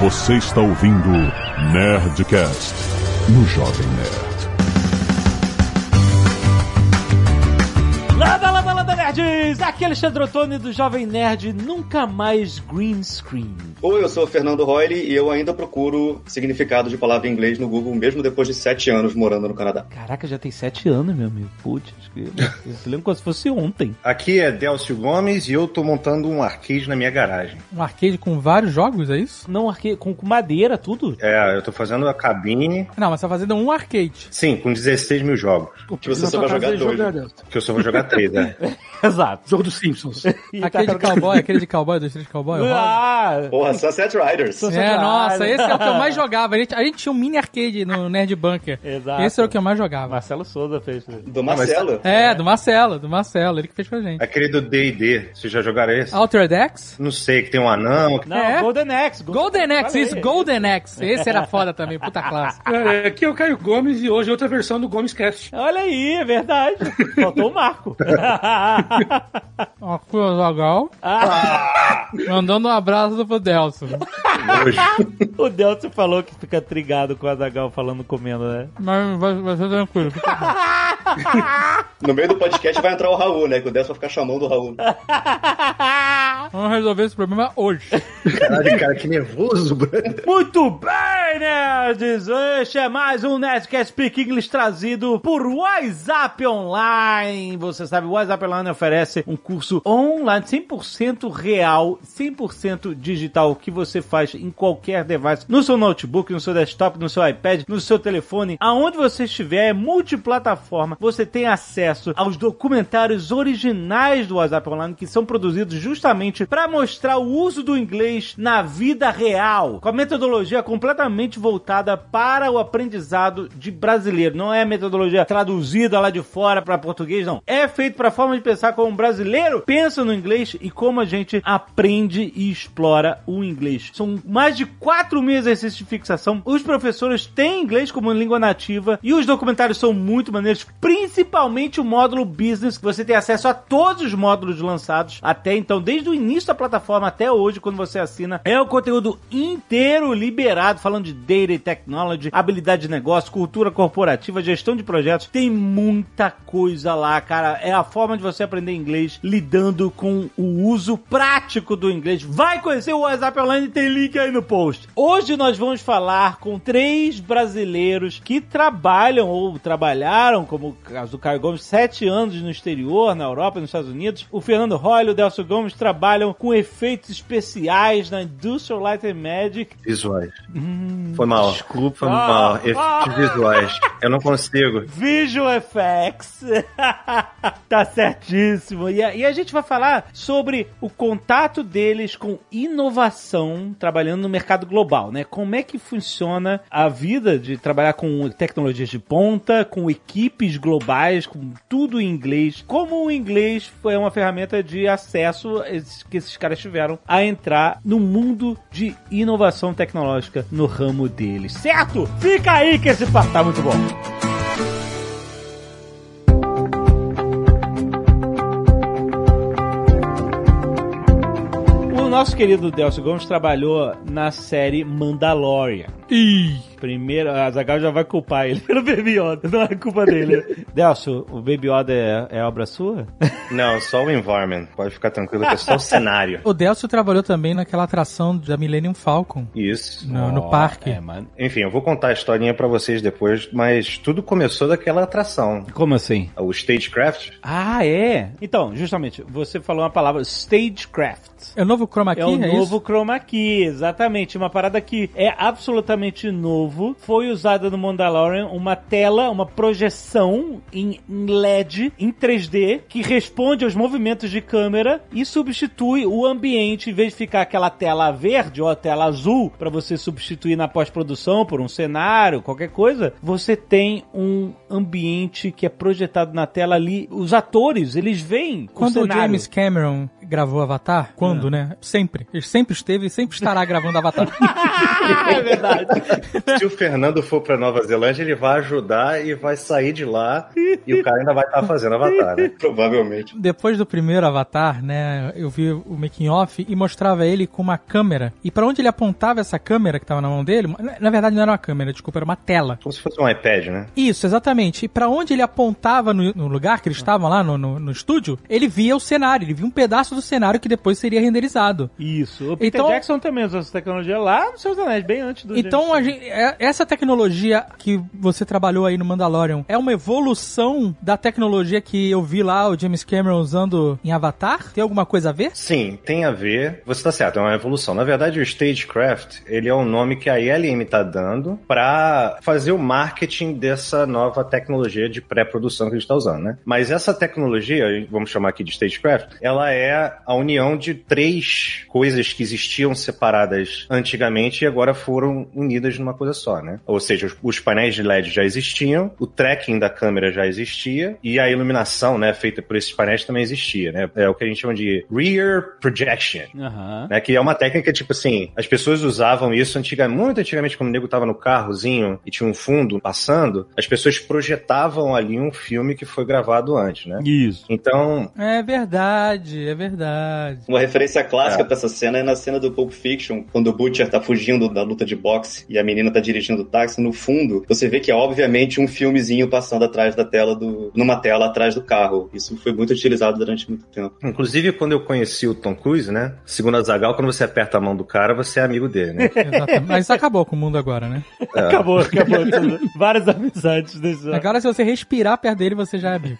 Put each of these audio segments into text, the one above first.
Você está ouvindo Nerdcast no Jovem Nerd. Landa, landa, landa, nerds! Aqui é Alexandre Ottoni do Jovem Nerd, nunca mais green screen. Oi, eu sou o Fernando Royle e eu ainda procuro significado de palavra em inglês no Google, mesmo depois de sete anos morando no Canadá. Caraca, já tem sete anos, meu amigo. Putz, que- eu lembro como se fosse ontem. Aqui é Delcio Gomes e eu tô montando um arcade na minha garagem. Um arcade com vários jogos, é isso? Não, arque... com, com madeira, tudo. É, eu tô fazendo a cabine. Não, mas você tá fazendo um arcade. Sim, com 16 mil jogos. Que você só vai jogar dois. né? Que eu só vou jogar três, né? Exato. Jogo dos Simpsons. E aquele tá- de cowboy, aquele de cowboy, dois, três de cowboy. Ah, Porra, Sunset Riders. É, nossa, esse é o que eu mais jogava. A gente, a gente tinha um mini arcade no Nerd Bunker. Exato. Esse é o que eu mais jogava. Marcelo Souza fez. Do Marcelo. É, do Marcelo, do Marcelo, ele que fez com a gente. Aquele do D&D, vocês já jogaram esse? Altered X? Não sei, que tem um anão. que- Não, É? Golden Axe. Go- Golden X, Falei. isso, Golden X. Esse era foda também, puta classe. É, aqui é o Caio Gomes e hoje é outra versão do Gomes Cast. Olha aí, é verdade. Faltou o Marco. Ó, o Zagal. Ah, Mandando um abraço pro Delson. o Delcio falou que fica trigado com o Azagal falando comendo, né? Mas vai, vai ser tranquilo. fica bom. No meio do podcast vai entrar o Raul, né? Que o Décio vai ficar chamando o Raul. Vamos resolver esse problema hoje. Caralho, cara, que nervoso, brother. Muito bem, nerds! Este é mais um Nerdcast Speak English trazido por WhatsApp Online. Você sabe, o WhatsApp Online oferece um curso online 100% real, 100% digital, que você faz em qualquer device, no seu notebook, no seu desktop, no seu iPad, no seu telefone, aonde você estiver, é multiplataforma. Você tem acesso aos documentários originais do WhatsApp Online que são produzidos justamente para mostrar o uso do inglês na vida real, com a metodologia completamente voltada para o aprendizado de brasileiro. Não é metodologia traduzida lá de fora para português, não. É feito para a forma de pensar como um brasileiro pensa no inglês e como a gente aprende e explora o inglês. São mais de 4 mil exercícios de fixação. Os professores têm inglês como língua nativa e os documentários são muito maneiros, principalmente o módulo business, que você tem acesso a todos os módulos lançados até então, desde o início da plataforma até hoje, quando você assina. É o conteúdo inteiro liberado, falando de data e technology, habilidade de negócio, cultura corporativa, gestão de projetos. Tem muita coisa lá, cara. É a forma de você aprender inglês lidando com o uso prático do inglês. Vai conhecer o WhatsApp Online, tem link aí no post. Hoje nós vamos falar com três brasileiros que trabalham ou trabalharam, como o caso do Caio Gomes, sete anos no exterior, na Europa e nos Estados Unidos. O Fernando Royle e o Delcio Gomes trabalham com efeitos especiais na Industrial Light and Magic. Visuais. Foi mal. desculpa. Foi Ah, mal. ah. Efeitos visuais. Eu não consigo. Visual Effects. tá certíssimo. E a, e a gente vai falar sobre o contato deles com inovação trabalhando no mercado global, né? Como é que funciona a vida de trabalhar com tecnologias de ponta, com equipes globais, com tudo em inglês. Como o inglês foi uma ferramenta de acesso que esses caras tiveram a entrar no mundo de inovação tecnológica no ramo deles. Certo? Fica aí que esse papo tá muito bom. Nosso querido Delcio Gomes trabalhou na série Mandalorian. Ih, Primeiro, a Zagal já vai culpar ele pelo Baby Yoda, não é culpa dele. Delcio, o Baby Yoda é, é obra sua? Não, só o environment. Pode ficar tranquilo que é só o cenário. o Delcio trabalhou também naquela atração da Millennium Falcon. Isso. No, no Ó, parque. É, mano. Enfim, eu vou contar a historinha pra vocês depois, mas tudo começou daquela atração. Como assim? O Stagecraft. Ah, é? Então, justamente, você falou uma palavra, stagecraft. É o novo Chroma Key, É o é novo isso? Chroma Key, exatamente. Uma parada que é absolutamente novo. Foi usada no Mandalorian uma tela, uma projeção em, em LED, em 3D, que responde aos movimentos de câmera e substitui o ambiente, em vez de ficar aquela tela verde ou a tela azul, para você substituir na pós-produção por um cenário, qualquer coisa, você tem um ambiente que é projetado na tela ali. Os atores, eles veem o Quando o cenário. James Cameron gravou Avatar, quando? gravando, né? Sempre. Ele sempre esteve e sempre estará gravando Avatar. é verdade. Se o Fernando for pra Nova Zelândia, ele vai ajudar e vai sair de lá e o cara ainda vai estar fazendo Avatar, né? Provavelmente. Depois do primeiro Avatar, né, eu vi o making off e mostrava ele com uma câmera. E pra onde ele apontava essa câmera que tava na mão dele, na- verdade não era uma câmera, desculpa, era uma tela. Como se fosse um iPad, né? Isso, exatamente. E pra onde ele apontava no, no lugar que eles estavam lá no, no, no estúdio, ele via o cenário, ele via um pedaço do cenário que depois seria renderizado. Isso. O Peter Então- Jackson também usou essa tecnologia lá nos seus anéis, bem antes do Então, gente- é- essa tecnologia que você trabalhou aí no Mandalorian é uma evolução da tecnologia que eu vi lá o James Cameron usando em Avatar? Tem alguma coisa a ver? Sim, tem a ver. Você tá certo, é uma evolução. Na verdade, o Stagecraft, ele é o nome que a ILM tá dando pra fazer o marketing dessa nova tecnologia de pré-produção que a gente tá usando, né? Mas essa tecnologia, vamos chamar aqui de Stagecraft, ela é a união de três coisas que existiam separadas antigamente e agora foram unidas numa coisa só, né? Ou seja, os, os painéis de LED já existiam, o tracking da câmera já existia e a iluminação, né, feita por esses painéis também existia, né? É o que a gente chama de rear projection. Aham. Né, que é uma técnica, tipo assim, as pessoas usavam isso antigamente, muito antigamente, quando o nego tava no carrozinho e tinha um fundo passando, as pessoas projetavam ali um filme que foi gravado antes, né? Isso. Então, É verdade, é verdade. Uma referência clássica É. pra essa cena é na cena do Pulp Fiction, quando o Butcher tá fugindo da luta de boxe e a menina tá dirigindo o táxi. No fundo, você vê que é obviamente um filmezinho passando atrás da tela do. numa tela atrás do carro. Isso foi muito utilizado durante muito tempo. inclusive quando eu conheci o Tom Cruise, né? Segundo a Zagal, quando você aperta a mão do cara, você é amigo dele, né? Exatamente. Mas isso acabou com o mundo agora, né? Acabou, acabou. tudo. Várias amizades desse Agora, se você respirar perto dele, você já é amigo.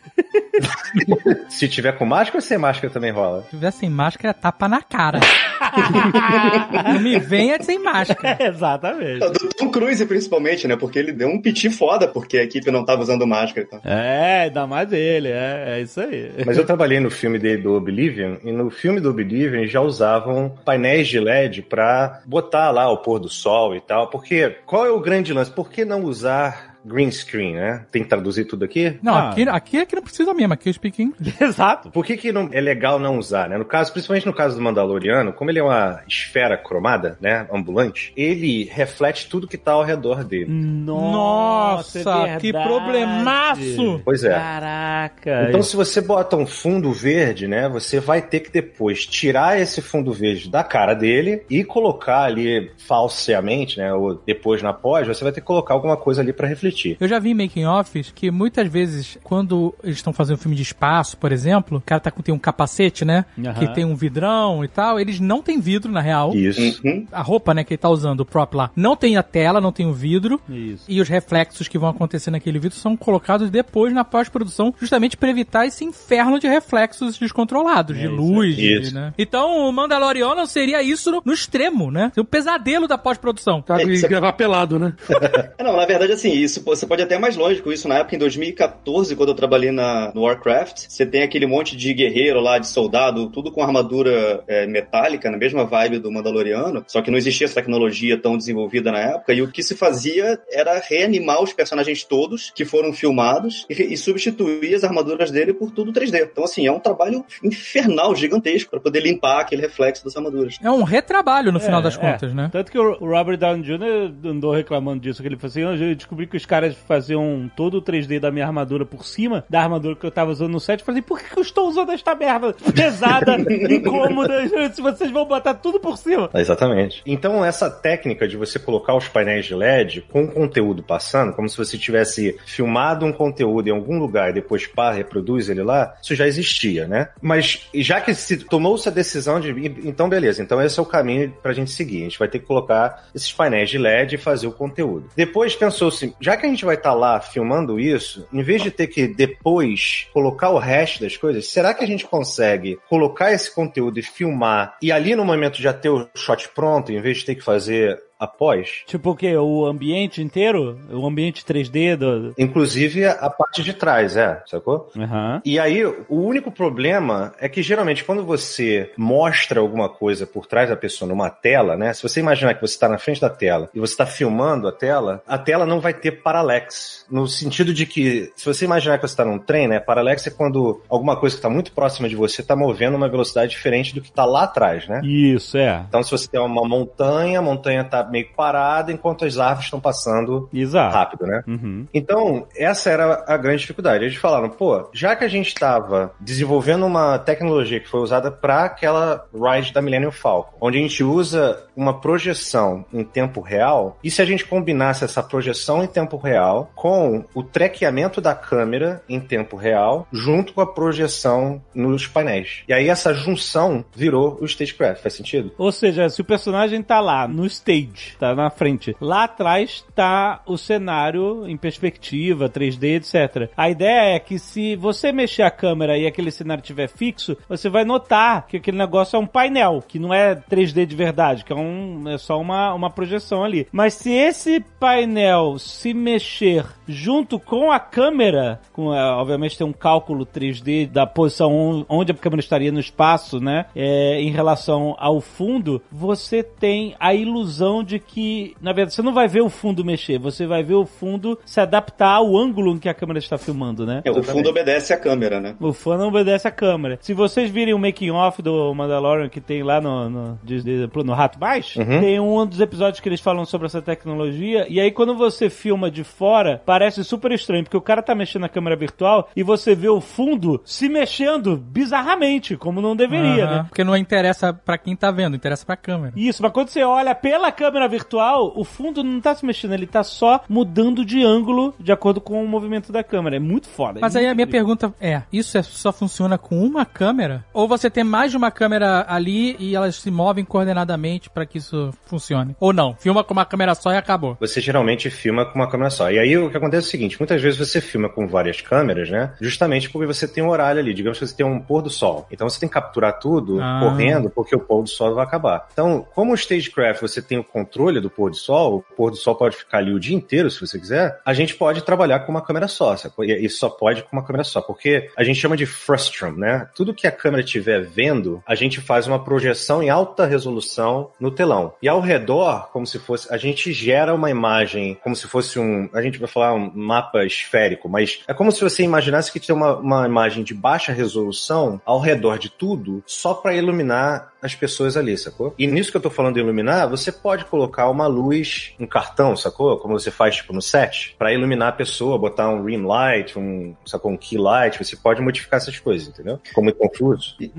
Se tiver com máscara ou sem máscara também rola. Se tiver sem máscara, é tapa na cara. Não me venha sem máscara. Exatamente. Do Tom Cruise, principalmente, né? Porque ele deu um piti foda porque a equipe não tava usando máscara. Então. É, ainda mais ele, é, é isso aí. Mas eu trabalhei no filme dele do Oblivion, e no filme do Oblivion já usavam painéis de LED pra botar lá o pôr do sol e tal. Porque qual é o grande lance? Por que não usar green screen, né? Tem que traduzir tudo aqui? Não, Ah. aqui, aqui é que não precisa mesmo, aqui eu speak English. Exato. Por que, que não, é legal não usar, né? No caso, principalmente no caso do Mandaloriano, como ele é uma esfera cromada, né? Ambulante, ele reflete tudo que tá ao redor dele. Nossa, é que problemaço! Pois é. Caraca. Então, se você bota um fundo verde, né, você vai ter que depois tirar esse fundo verde da cara dele e colocar ali falseamente, né, ou depois na pós, você vai ter que colocar alguma coisa ali pra refletir. Eu já vi em making offs que muitas vezes, quando eles estão fazendo filme de espaço, por exemplo, o cara tá com tem um capacete, né? Que tem um vidrão e tal, eles não têm vidro, na real. Isso. Uhum. A roupa, né, que ele tá usando, o prop lá, não tem a tela, não tem o vidro. Isso. E os reflexos que vão acontecer naquele vidro são colocados depois na pós-produção, justamente para evitar esse inferno de reflexos descontrolados, de isso, luz, de- isso. né? Então, o Mandaloriano seria isso no, no extremo, né? O pesadelo da pós-produção. Tá, É, e é- gravar pelado, né? É, Não, na verdade, assim, isso você pode até mais longe com isso. Na época, em 2014, quando eu trabalhei na, no Warcraft, você tem aquele monte de guerreiro lá, de soldado, tudo com armadura é, metálica, na mesma vibe do Mandaloriano, só que não existia essa tecnologia tão desenvolvida na época, e o que se fazia era reanimar os personagens todos que foram filmados e, e substituir as armaduras dele por tudo 3D. Então, assim, é um trabalho infernal, gigantesco, para poder limpar aquele reflexo das armaduras. É um retrabalho no final É, das é. contas, né? Tanto que o Robert Downey Jr. andou reclamando disso, que ele falou assim, "Ah, eu descobri que os caras faziam todo o 3D da minha armadura por cima da armadura que eu tava usando no set. Eu falei, por que que eu estou usando esta merda pesada, incômoda, se vocês vão botar tudo por cima? Exatamente. Então, essa técnica de você colocar os painéis de LED com o conteúdo passando, como se você tivesse filmado um conteúdo em algum lugar e depois pá, reproduz ele lá, isso já existia, né? Mas já que se tomou-se a decisão de. Então, beleza, então esse é o caminho pra gente seguir. A gente vai ter que colocar esses painéis de LED e fazer o conteúdo. Depois pensou-se, já que a gente vai estar lá filmando isso, em vez de ter que depois colocar o resto das coisas, será que a gente consegue colocar esse conteúdo e filmar e ali no momento já ter o shot pronto, em vez de ter que fazer após. Tipo o quê? O ambiente inteiro? O ambiente 3D do... Inclusive a parte de trás, é, sacou? Aham. E aí, o único problema é que geralmente quando você mostra alguma coisa por trás da pessoa numa tela, né? Se você imaginar que você está na frente da tela e você está filmando a tela, a tela não vai ter parallax. No sentido de que, se você imaginar que você está num trem, né? Parallax é quando alguma coisa que está muito próxima de você está movendo uma velocidade diferente do que está lá atrás, né? Isso, é. Então, se você tem uma montanha, a montanha está meio parada enquanto as árvores estão passando Exato. rápido, né? Uhum. Então, essa era a grande dificuldade. Eles falaram, pô, já que a gente estava desenvolvendo uma tecnologia que foi usada para aquela ride da Millennium Falcon, onde a gente usa uma projeção em tempo real, e se a gente combinasse essa projeção em tempo real com o traqueamento da câmera em tempo real, junto com a projeção nos painéis. E aí essa junção virou o Stagecraft. Faz sentido? Ou seja, se o personagem tá lá no stage, tá na frente, lá atrás tá o cenário em perspectiva, 3D, etc. A ideia é que se você mexer a câmera e aquele cenário estiver fixo, você vai notar que aquele negócio é um painel, que não é 3D de verdade, que é, um, é só uma, uma projeção ali. Mas se esse painel se mexer junto com a câmera, com, é, obviamente tem um cálculo 3D da posição on- onde a câmera estaria no espaço, né? É, em relação ao fundo, você tem a ilusão de que, na verdade, você não vai ver o fundo mexer, você vai ver o fundo se adaptar ao ângulo em que a câmera está filmando, né? É, o fundo obedece à câmera, né? O fã não obedece à câmera. Se vocês virem o making off do Mandalorian que tem lá no, no, de- no Rato Baixo, tem um dos episódios que eles falam sobre essa tecnologia. E aí, quando você filma de fora, parece super estranho, porque o cara tá mexendo na câmera virtual e você vê o fundo se mexendo bizarramente, como não deveria, né? Porque não interessa pra quem tá vendo, interessa pra câmera. Isso, mas quando você olha pela câmera virtual, o fundo não tá se mexendo, ele tá só mudando de ângulo de acordo com o movimento da câmera. É muito foda. é Mas aí muito a minha incrível. pergunta é: isso é- só funciona com uma câmera? Ou você tem mais de uma câmera ali e elas se movem coordenadamente pra que isso funcione? Ou não? Filma com uma câmera só e acabou. Você geralmente filma com uma câmera só. E aí o que acontece é o seguinte: muitas vezes você filma com várias câmeras, né? Justamente porque você tem um horário ali. Digamos que você tem um pôr do sol. Então você tem que capturar tudo Ah. correndo, porque o pôr do sol vai acabar. Então, como o Stagecraft você tem o controle do pôr do sol, o pôr do sol pode ficar ali o dia inteiro, se você quiser, a gente pode trabalhar com uma câmera só. e só pode com uma câmera só. Porque a gente chama de frustrum, né? Tudo que a câmera estiver vendo, a gente faz uma projeção em alta resolução no telão. E ao redor, como se fosse. A gente gera uma imagem, como se fosse um. A gente vai falar um mapa esférico, mas é como se você imaginasse que tem uma, uma imagem de baixa resolução ao redor de tudo, só para iluminar as pessoas ali, sacou? E nisso que eu tô falando de iluminar, você pode colocar uma luz, um cartão, sacou? Como você faz, tipo, no set, para iluminar a pessoa, botar um rim light, um, sacou? Um key light, você pode modificar essas coisas, entendeu? Ficou muito confuso. De-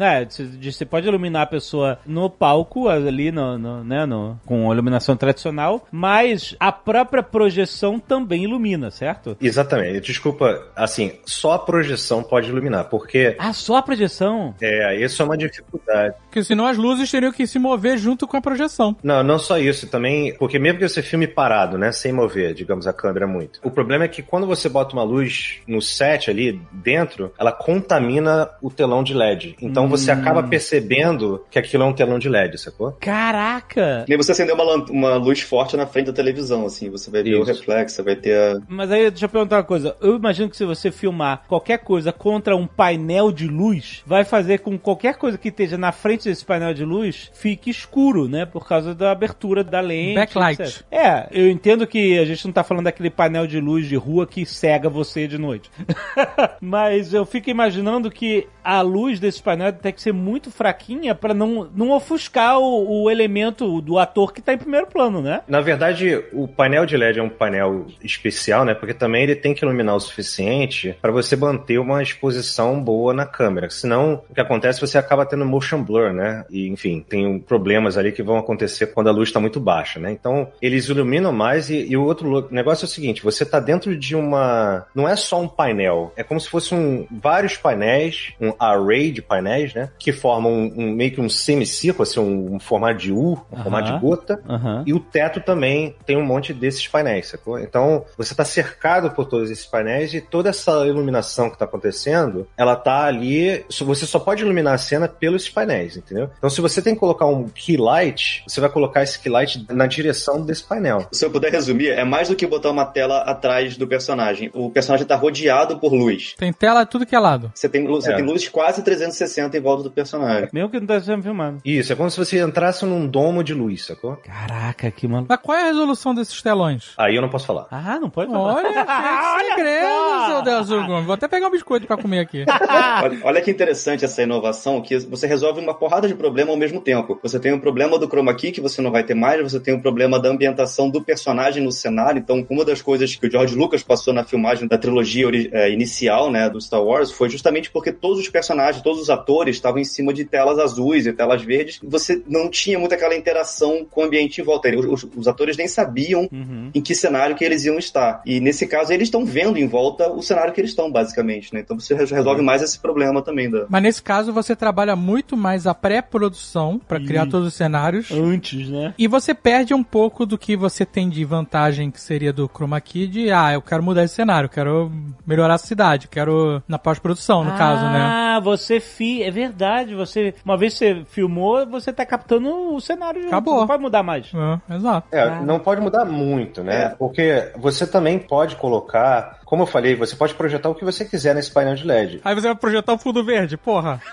você pode iluminar a pessoa no palco, ali no, no- né, no, com iluminação tradicional, mas a própria projeção também ilumina, certo? Exatamente. Desculpa, assim, só a projeção pode iluminar, porque Ah, só a projeção? é, isso é uma dificuldade. Porque senão as luzes teriam que se mover junto com a projeção. Não, não só isso, também, porque mesmo que você filme parado, né, sem mover, digamos, a câmera muito. O problema é que quando você bota uma luz no set ali dentro, ela contamina o telão de LED. Então você acaba percebendo que aquilo é um telão de LED, sacou? Caraca! Nem você acender uma, uma luz forte na frente da televisão, assim, você vai ver o Isso. reflexo, você vai ter a... Mas aí, deixa eu perguntar uma coisa. Eu imagino que se você filmar qualquer coisa contra um painel de luz, vai fazer com que qualquer coisa que esteja na frente desse painel de luz fique escuro, né? Por causa da abertura da lente. Backlight. etc. É, eu entendo que a gente não tá falando daquele painel de luz de rua que cega você de noite. Mas eu fico imaginando que a luz desse painel tem que ser muito fraquinha pra não, não ofuscar o, o elemento do ator que tá em primeiro plano, né? Na verdade, o painel de LED é um painel especial, né? Porque também ele tem que iluminar o suficiente para você manter uma exposição boa na câmera. Senão, o que acontece é você acaba tendo motion blur, né? E, enfim, tem problemas ali que vão acontecer quando a luz está muito baixa, né? Então, eles iluminam mais e, e o outro negócio é o seguinte: você tá dentro de uma. Não é só um painel, é como se fosse um, vários painéis, um array de painéis, né? Que formam um, um- meio que um semicírculo, assim, um, um formato de U, um Aham. formato de gota. Aham. E o teto também tem um monte desses painéis, sacou? Então, você está cercado por todos esses painéis e toda essa iluminação que está acontecendo, ela tá ali. Você só pode iluminar a cena pelos painéis, entendeu? Então, se você tem que colocar um key light, você vai colocar esse key light na direção desse painel. Se eu puder resumir, é mais do que botar uma tela atrás do personagem. O personagem tá rodeado por luz. Tem tela tudo que é lado. Você tem, luz- você É. tem luz quase 360 em volta do personagem. Mesmo que não tá sendo filmado. Isso, é como se você entrasse num domo de luz, sacou? Caraca, que maluco. Mas qual é a resolução desses telões? Aí eu não posso falar. Ah, não pode falar. Olha, que segredo, seu Deus Gomes. Vou até pegar um biscoito pra comer aqui. Olha, olha que interessante essa inovação, que você resolve uma porrada de problema ao mesmo tempo. Você tem um problema do chroma key, que você não vai ter mais, você tem um problema da ambientação do personagem no cenário. Então, uma das coisas que o George Lucas passou na filmagem da trilogia eh, inicial, né, do Star Wars, foi justamente porque todos os personagens, todos os atores estavam em cima de telas azuis e telas verdes. Você não tinha muito aquela interação com o ambiente em volta. Os, os- os atores nem sabiam Uhum. em que cenário que eles iam estar. E nesse caso, eles estão vendo em volta o cenário que eles estão, basicamente, né? Então você re- resolve mais esse problema também da. Mas nesse caso você trabalha muito mais a pré-produção pra criar todos os cenários. Antes, né? E você perde um pouco do que você tem de vantagem, que seria do Chroma Key, de, ah, eu quero mudar esse cenário, quero melhorar a cidade, quero na pós-produção, no caso, né? Ah, você fi... é verdade. Você uma vez você filmou, você tá captando o cenário. Acabou. Não pode mudar mais. É, exato. É, Ah. não pode mudar muito, né? É. Porque você também pode colocar, como eu falei, você pode projetar o que você quiser nesse painel de LED. Aí você vai projetar o fundo verde, porra.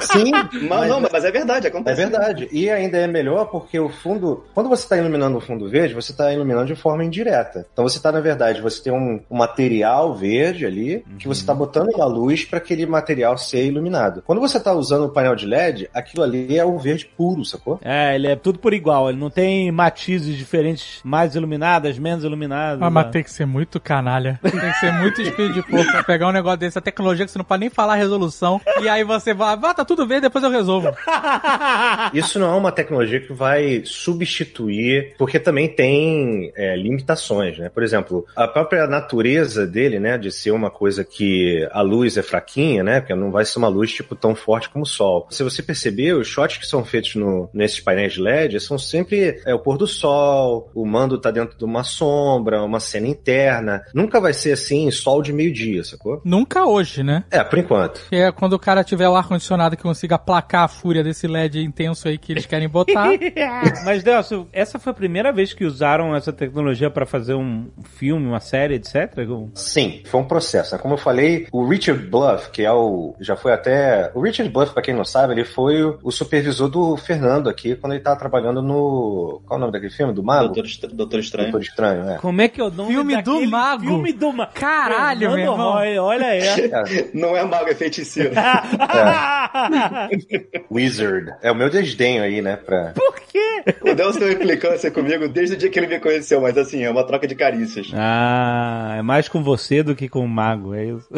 Sim, Mas, não, mas é verdade, É acontece. verdade. E ainda é melhor porque o fundo. Quando você está iluminando o fundo verde, você está iluminando de forma indireta. Então você está, na verdade, você tem um, um material verde ali que você está botando uma luz para aquele material ser iluminado. Quando você está usando o painel de LED, aquilo ali é o verde puro, sacou? É, ele é tudo por igual. Ele não tem matizes diferentes, mais iluminadas, menos iluminadas. Ah, mas né? tem que ser muito canalha. Tem que ser muito espírito de porco pra pegar um negócio desse. A tecnologia que você não pode nem falar a resolução. E aí você vai, ah, tá tudo bem, depois eu resolvo. Isso não é uma tecnologia que vai substituir, porque também tem é, limitações, né? Por exemplo, a própria natureza dele, né, de ser uma coisa que a luz é fraquinha, né? Porque não vai ser uma luz tipo tão forte como o sol. Se você perceber, os shots que são feitos no, nesses painéis de LED são sempre é, o pôr do sol, o mando tá dentro de uma sombra, uma cena interna. Nunca vai ser assim, sol de meio-dia, sacou? Nunca hoje, né? É, por enquanto. É quando o cara tiver o ar-condicionado que consiga aplacar a fúria desse LED intenso aí que eles querem botar. Mas, Delcio, essa foi a primeira vez que usaram essa tecnologia pra fazer um filme, uma série, etc? Sim, foi um processo. né? Como eu falei, o Richard Bluff, que é o. Já foi até. O Richard Bluff, pra quem não sabe, ele foi o, supervisor do Fernando aqui quando ele tava trabalhando no. Qual é o nome daquele filme? Do Mago? Doutor, Doutor Estranho. Doutor Estranho, é. Como é que é o nome Filme do mago. Filme do mago. Caralho, meu irmão. Olha, olha aí. Não é mago, é feiticeiro. Wizard. É o meu desdenho aí, né? Pra... Por quê? o Delcio tem uma implicância comigo desde o dia que ele me conheceu, mas assim, é uma troca de carícias. Ah, é mais com você do que com o mago, é isso?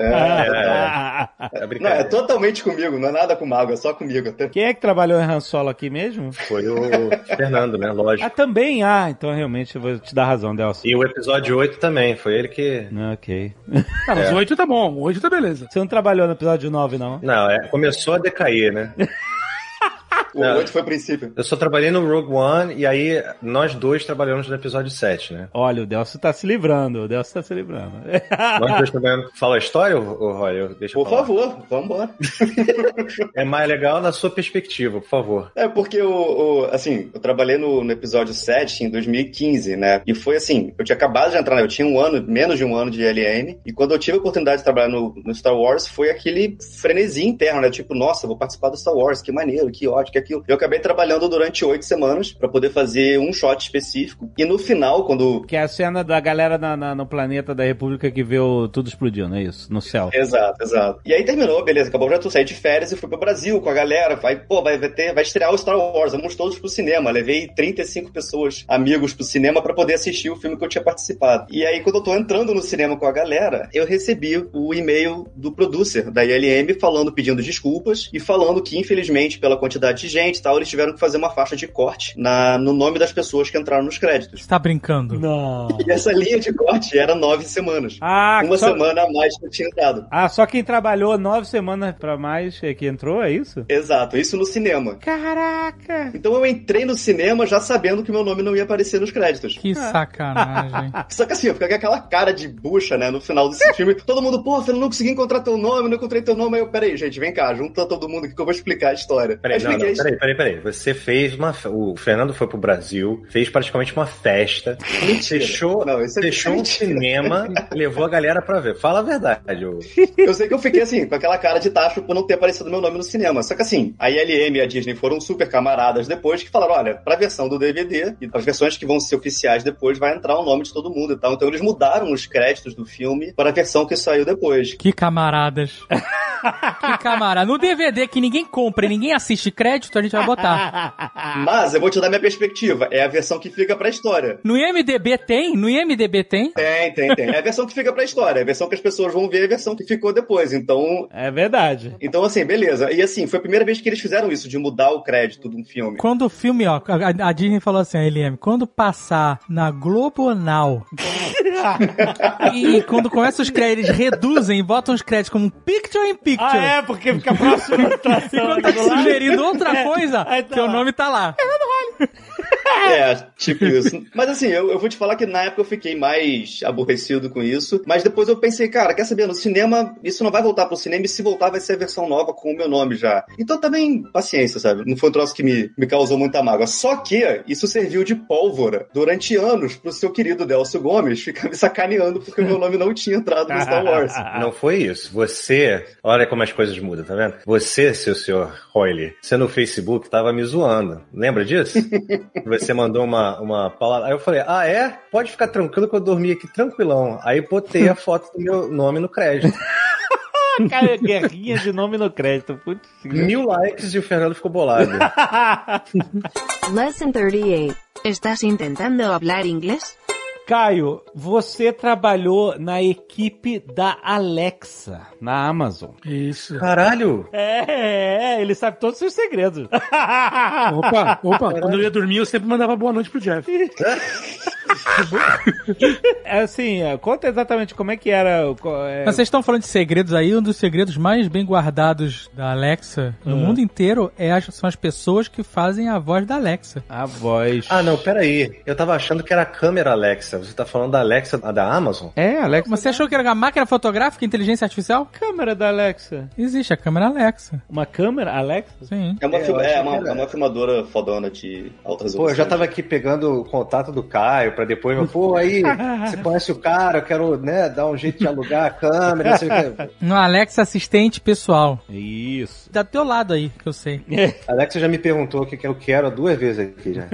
É, é Não, é totalmente comigo, não é nada com mago, é só comigo. Até. Quem é que trabalhou em Han Solo aqui mesmo? Foi o Fernando, né? Ah, Lógico. também? Ah, então realmente eu vou te dar razão, Delcio. E o episódio 8 também, foi ele que. Ah, Ok. Ah, mas É. o 8 tá bom, o 8 tá beleza. Você não trabalhou no episódio 9, não? Não, é, começou a decair, né? O É. 8 foi o princípio. Eu só trabalhei no Rogue One e aí nós dois trabalhamos no episódio 7, né? Olha, o Delcio tá se livrando, o Delcio tá se livrando. Nós dois trabalhamos. Fala a história, ô, Roy? Eu- Deixa Por favor, vamos embora. É mais legal na sua perspectiva, por favor. É porque o, o- assim, eu trabalhei no, no episódio 7 em 2015, né? E foi assim, eu tinha acabado de entrar, né? eu tinha um ano, menos de um ano de LN, e quando eu tive a oportunidade de trabalhar no, no Star Wars, foi aquele frenesi interno, né? Tipo, nossa, vou participar do Star Wars, que maneiro, que ótimo, que aquilo. Eu acabei trabalhando durante oito semanas pra poder fazer um shot específico. E no final, quando Que é a cena da galera na- na- no planeta da República que vê o, tudo explodindo, é isso? No céu. Exato, exato. E aí terminou, beleza, acabou, já tô saí de férias e fui pro Brasil com a galera. Vai, pô, vai, vai ter, vai estrear o Star Wars, vamos todos pro cinema. Levei 35 pessoas, amigos pro cinema pra poder assistir o filme que eu tinha participado. E aí, quando eu tô entrando no cinema com a galera, eu recebi o e-mail do producer da ILM falando, pedindo desculpas e falando que, infelizmente, pela quantidade de gente e tal, eles tiveram que fazer uma faixa de corte na, no nome das pessoas que entraram nos créditos. Você tá brincando? Não. E essa linha de corte era nove semanas. Ah, Uma só... semana a mais que eu tinha dado. ah, só quem trabalhou nove semanas pra mais é que entrou, é isso? Exato, isso no cinema. Caraca! Então eu entrei no cinema já sabendo que meu nome não ia aparecer nos créditos. Que sacanagem. Só que assim, eu fiquei com aquela cara de bucha, né, no final desse filme. Todo mundo, pô, eu não consegui encontrar teu nome, não encontrei teu nome. Aí eu, peraí, gente, vem cá, junta todo mundo aqui que eu vou explicar a história. Peraí, Aí eu não, expliquei depois. Peraí, peraí, peraí. Você fez uma. O Fernando foi pro Brasil, fez praticamente uma festa, fechou, Não, isso é fechou um mentira. cinema, levou a galera pra ver. Fala a verdade. ô. Eu sei que eu fiquei assim, com aquela cara de tacho por não ter aparecido meu nome no cinema. Só que assim, a ILM e a Disney foram super camaradas depois que falaram: olha, pra versão do DVD e as versões que vão ser oficiais depois, vai entrar o nome de todo mundo e tal. Então eles mudaram os créditos do filme para a versão que saiu depois. Que camaradas. que camarada. No DVD que ninguém compra e ninguém assiste crédito, a gente vai botar. Mas eu vou te dar minha perspectiva. É a versão que fica pra história. No IMDB tem? No IMDB tem? Tem, tem, tem. É a versão que fica pra história. É a versão que as pessoas vão ver, é a versão que ficou depois. Então, É verdade. então assim, beleza. E assim, foi a primeira vez que eles fizeram isso, de mudar o crédito de um filme. Quando o filme, ó, a, a Disney falou assim, a LM, quando passar na Globo Now e quando começa os créditos, eles reduzem e botam os créditos como picture in picture. Ah, é, porque fica próximo da E quando tá do lado. sugerindo outra É, coisa, aí tá teu lá. nome tá lá. É, tipo isso. Mas assim, eu, eu vou te falar que na época eu fiquei mais aborrecido com isso. Mas depois eu pensei, cara, quer saber? No cinema, isso não vai voltar pro cinema. E se voltar, vai ser a versão nova com o meu nome já. Então também, paciência, sabe? Não foi um troço que me, me causou muita mágoa. Só que isso serviu de pólvora durante anos pro seu querido Delcio Gomes ficar me sacaneando porque o meu nome não tinha entrado no Star Wars. Não foi isso. Você, olha como as coisas mudam, tá vendo? Você, seu senhor Royle, você no Facebook tava me zoando. Lembra disso? você mandou uma, uma palavra. Aí eu falei, ah, é? Pode ficar tranquilo que eu dormi aqui tranquilão. Aí botei a foto do meu nome no crédito. Cara, guerrinha de nome no crédito. Putz. Mil likes e o Fernando ficou bolado. Lesson 38. ¿Estás intentando hablar inglés? Caio, você trabalhou na equipe da Alexa, na Amazon. Isso. Caralho! É, é, ele sabe todos os seus segredos. Opa, opa. Quando eu ia dormir, eu sempre mandava boa noite pro Jeff. É assim, é, conta exatamente como é que era. é, Mas vocês estão falando de segredos aí, um dos segredos mais bem guardados da Alexa no mundo inteiro é as, são as pessoas que fazem a voz da Alexa. a voz. Ah, não, peraí. Eu tava achando que era a câmera Alexa. Você tá falando da Alexa a da Amazon? É, Alexa. Mas você achou que era uma máquina fotográfica, inteligência artificial? câmera da Alexa. Existe a câmera Alexa. Uma câmera Alexa? Sim. É uma, É, é, uma, é uma filmadora fodona de alta Pô, eu já tava aqui pegando o contato do Caio pra depois, mas, pô, aí, você conhece o cara, eu quero, né, dar um jeito de alugar a câmera, não sei o quê. Um Alexa assistente pessoal. Isso. Tá do teu lado aí, que eu sei. A Alexa já me perguntou o que que eu quero duas vezes aqui já.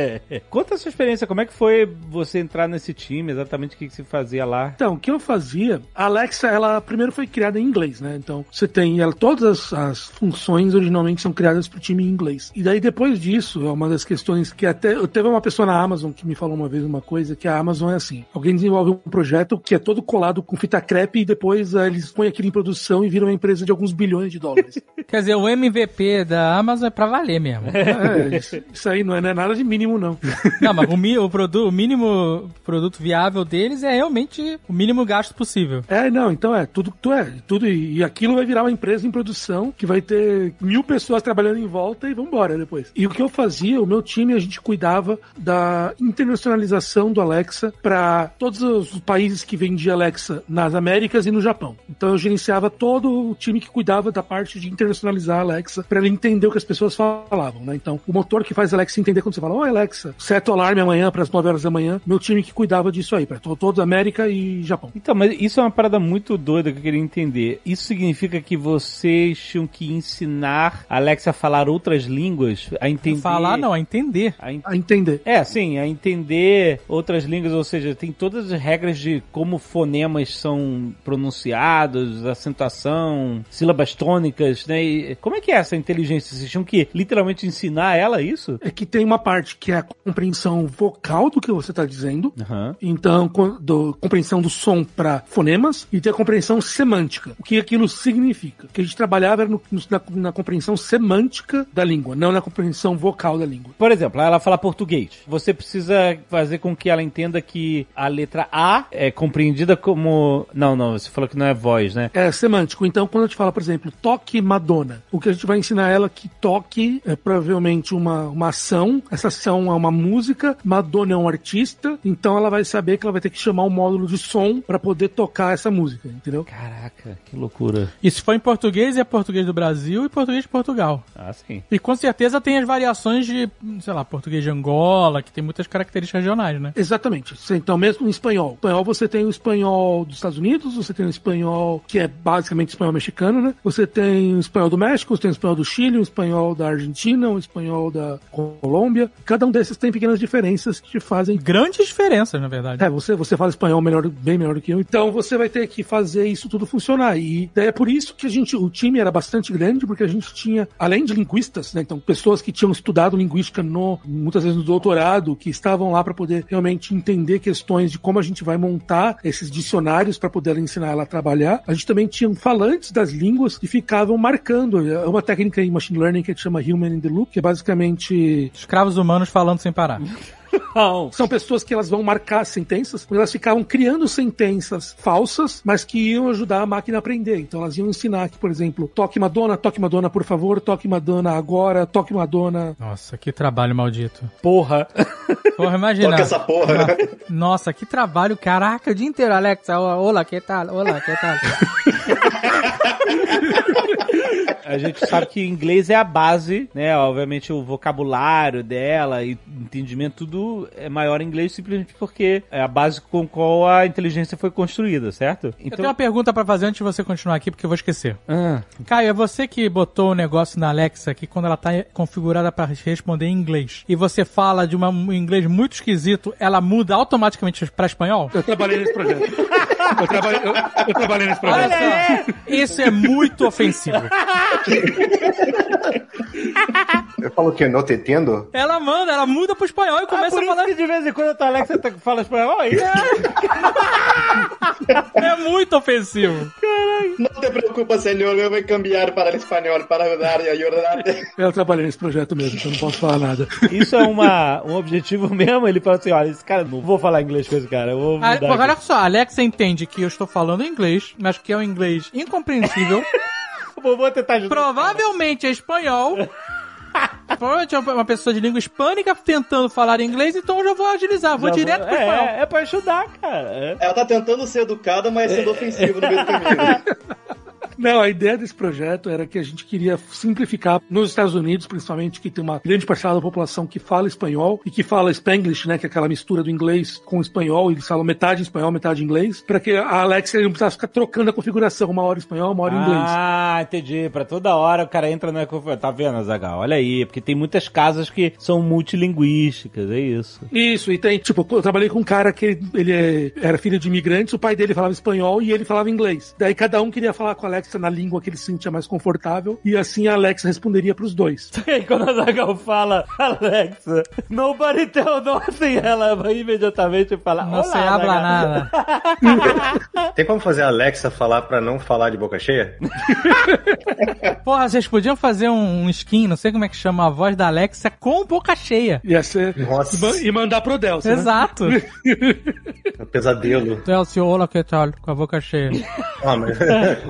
Conta a sua experiência, como é que foi você entrar nesse time, exatamente o que, que se fazia lá? Então, o que eu fazia, a Alexa, ela primeiro foi criada em inglês, né? Então, você tem ela, todas as, as funções originalmente são criadas pro time em inglês. E daí depois disso, é uma das questões que até eu teve uma pessoa na Amazon que me falou uma vez uma coisa que a Amazon é assim: alguém desenvolve um projeto que é todo colado com fita crepe e depois eh, eles põem aquilo em produção e viram uma empresa de alguns bilhões de dólares. Quer dizer, o MVP da Amazon é pra valer mesmo. É, isso, isso aí não é, não é nada de mínimo, não. Não, mas o, mi- o, produ- o mínimo produto viável deles é realmente o mínimo gasto possível. É, não, então é, tudo tu é, tudo e, e aquilo vai virar uma empresa em produção que vai ter mil pessoas trabalhando em volta e vambora depois. E o que eu fazia, o meu time, a gente cuidava da internacionalização do Alexa para todos os países que vendiam Alexa nas Américas e no Japão. Então eu gerenciava todo o time que cuidava da parte de internacionalizar a Alexa para ele entender o que as pessoas falavam, né? Então, o motor que faz a Alexa entender quando você fala, oi Alexa, seta o alarme amanhã para as 9 horas da manhã, meu time que cuidava disso aí, para toda a América e Japão. Então, mas isso é uma parada muito doida que eu queria entender. Isso significa que vocês tinham que ensinar a Alexa a falar outras línguas, a entender... Falar não, é entender. A en- A entender. É, sim, a entender outras línguas, ou seja, tem todas as regras de como fonemas são pronunciados, acentuação, sílabas tônicas, né? E como é que é essa inteligência? Vocês tinham que literalmente ensinar ela isso? É que tem uma parte que é a compreensão vocal do que você está dizendo. Aham. Então, do, compreensão do som para fonemas e tem a compreensão semântica. O que aquilo significa? O que a gente trabalhava no- na, na compreensão semântica da língua, não na compreensão vocal da língua. Por exemplo, ela fala português. Você precisa fazer fazer com que ela entenda que a letra A é compreendida como. Não, não, você falou que não é voz, né? É semântico. Então, quando a gente fala, por exemplo, toque Madonna, o que a gente vai ensinar ela é que toque é provavelmente uma, uma ação, essa ação é uma música, Madonna é um artista, então ela vai saber que ela vai ter que chamar um módulo de som para poder tocar essa música, entendeu? Caraca, que loucura. E se for em português, é português do Brasil e português de Portugal. Ah, sim. E com certeza tem as variações de, sei lá, português de Angola, que tem muitas características regionais, né? Exatamente. Então, mesmo em espanhol. Em espanhol você tem o espanhol dos Estados Unidos, você tem o espanhol que é basicamente espanhol mexicano, né? Você tem o espanhol do México, você tem o espanhol do Chile, o espanhol da Argentina, o espanhol da Colômbia. Cada um desses tem pequenas diferenças que te fazem Grandes diferenças, na verdade. É, você, você fala espanhol melhor, bem melhor do que eu. Então você vai ter que fazer isso tudo funcionar. E é por isso que a gente, o time era bastante grande, porque a gente tinha, além de linguistas, né, então pessoas que tinham estudado linguística no, muitas vezes no doutorado, que estavam lá para poder realmente entender questões de como a gente vai montar esses dicionários para poder ensinar ela a trabalhar. A gente também tinha falantes das línguas que ficavam marcando. É uma técnica em machine learning que a gente chama human in the loop, que é basicamente Escravos humanos falando sem parar. Não. São pessoas que elas vão marcar sentenças, porque elas ficavam criando sentenças falsas, mas que iam ajudar a máquina a aprender. Então elas iam ensinar que, por exemplo, toque Madonna, toque Madonna, por favor, toque Madonna agora, toque Madonna. Nossa, que trabalho maldito. Porra. Porra, imagina. Toca essa porra. Nossa, que trabalho, caraca, o dia inteiro, Alexa. Olá, que tal? Olá, que tal? A gente sabe que inglês é a base, né? Obviamente o vocabulário dela e entendimento, tudo é maior em inglês simplesmente porque é a base com qual a inteligência foi construída, certo? Eu tenho uma pergunta pra fazer antes de você continuar aqui, porque eu vou esquecer. Ah, Caio, é você que botou o negócio na Alexa que quando ela tá configurada pra responder em inglês e você fala de uma- um inglês muito esquisito, ela muda automaticamente pra espanhol? Eu trabalhei nesse projeto. Eu trabalhei, eu, eu trabalhei nesse projeto. Olha só, isso é muito ofensivo. Eu falo que não te entendo? Ela manda, ela muda pro espanhol e Ah, começa por a isso falar. que de vez em quando a tua Alexa tá- fala espanhol aí. É muito ofensivo. No te preocupes, señor, eu vou cambiar para o espanhol para ajudar e ajudar-te. Eu trabalhei nesse projeto mesmo, então não posso falar nada. Isso é uma, um objetivo mesmo? Ele fala assim, olha, esse cara, não vou falar inglês com esse cara, eu vou Ah, olha aqui. só, a Alexa entende que eu estou falando inglês, mas que é um inglês incompreensível. Vou, vou tentar ajudar. Provavelmente é espanhol. Provavelmente é uma pessoa de língua hispânica tentando falar inglês, então eu já vou agilizar, vou Já direto vou- pro espanhol. é, é pra ajudar, cara. É. Ela tá tentando ser educada, mas sendo ofensivo no meio do caminho. Não, a ideia desse projeto era que a gente queria simplificar nos Estados Unidos, principalmente, que tem uma grande parcela da população que fala espanhol e que fala Spanglish, né, que é aquela mistura do inglês com espanhol, eles falam metade espanhol, metade inglês, para que a Alexa não precisasse ficar trocando a configuração, uma hora espanhol, uma hora inglês. Ah, entendi. Pra toda hora o cara entra na configuração. Tá vendo, Zagal? Olha aí, porque tem muitas casas que são multilinguísticas, é isso. Isso, e tem, tipo, eu trabalhei com um cara que ele é- era filho de imigrantes, o pai dele falava espanhol e ele falava inglês. Daí cada um queria falar com a Alexa na língua que ele se sentia mais confortável, e assim a Alexa responderia pros dois. E aí, quando a Zagal fala, Alexa, nobody tell nothing, ela vai imediatamente falar, Não se habla Zagal." nada. Tem como fazer a Alexa falar pra não falar de boca cheia? Porra, vocês podiam fazer um, um skin, não sei como é que chama, a voz da Alexa com boca cheia. Ia ser. Nossa. E, ma- mandar pro Delcio. né? Exato. É um pesadelo. Delcio, olá, que tal? Com a boca cheia. Ah, mas...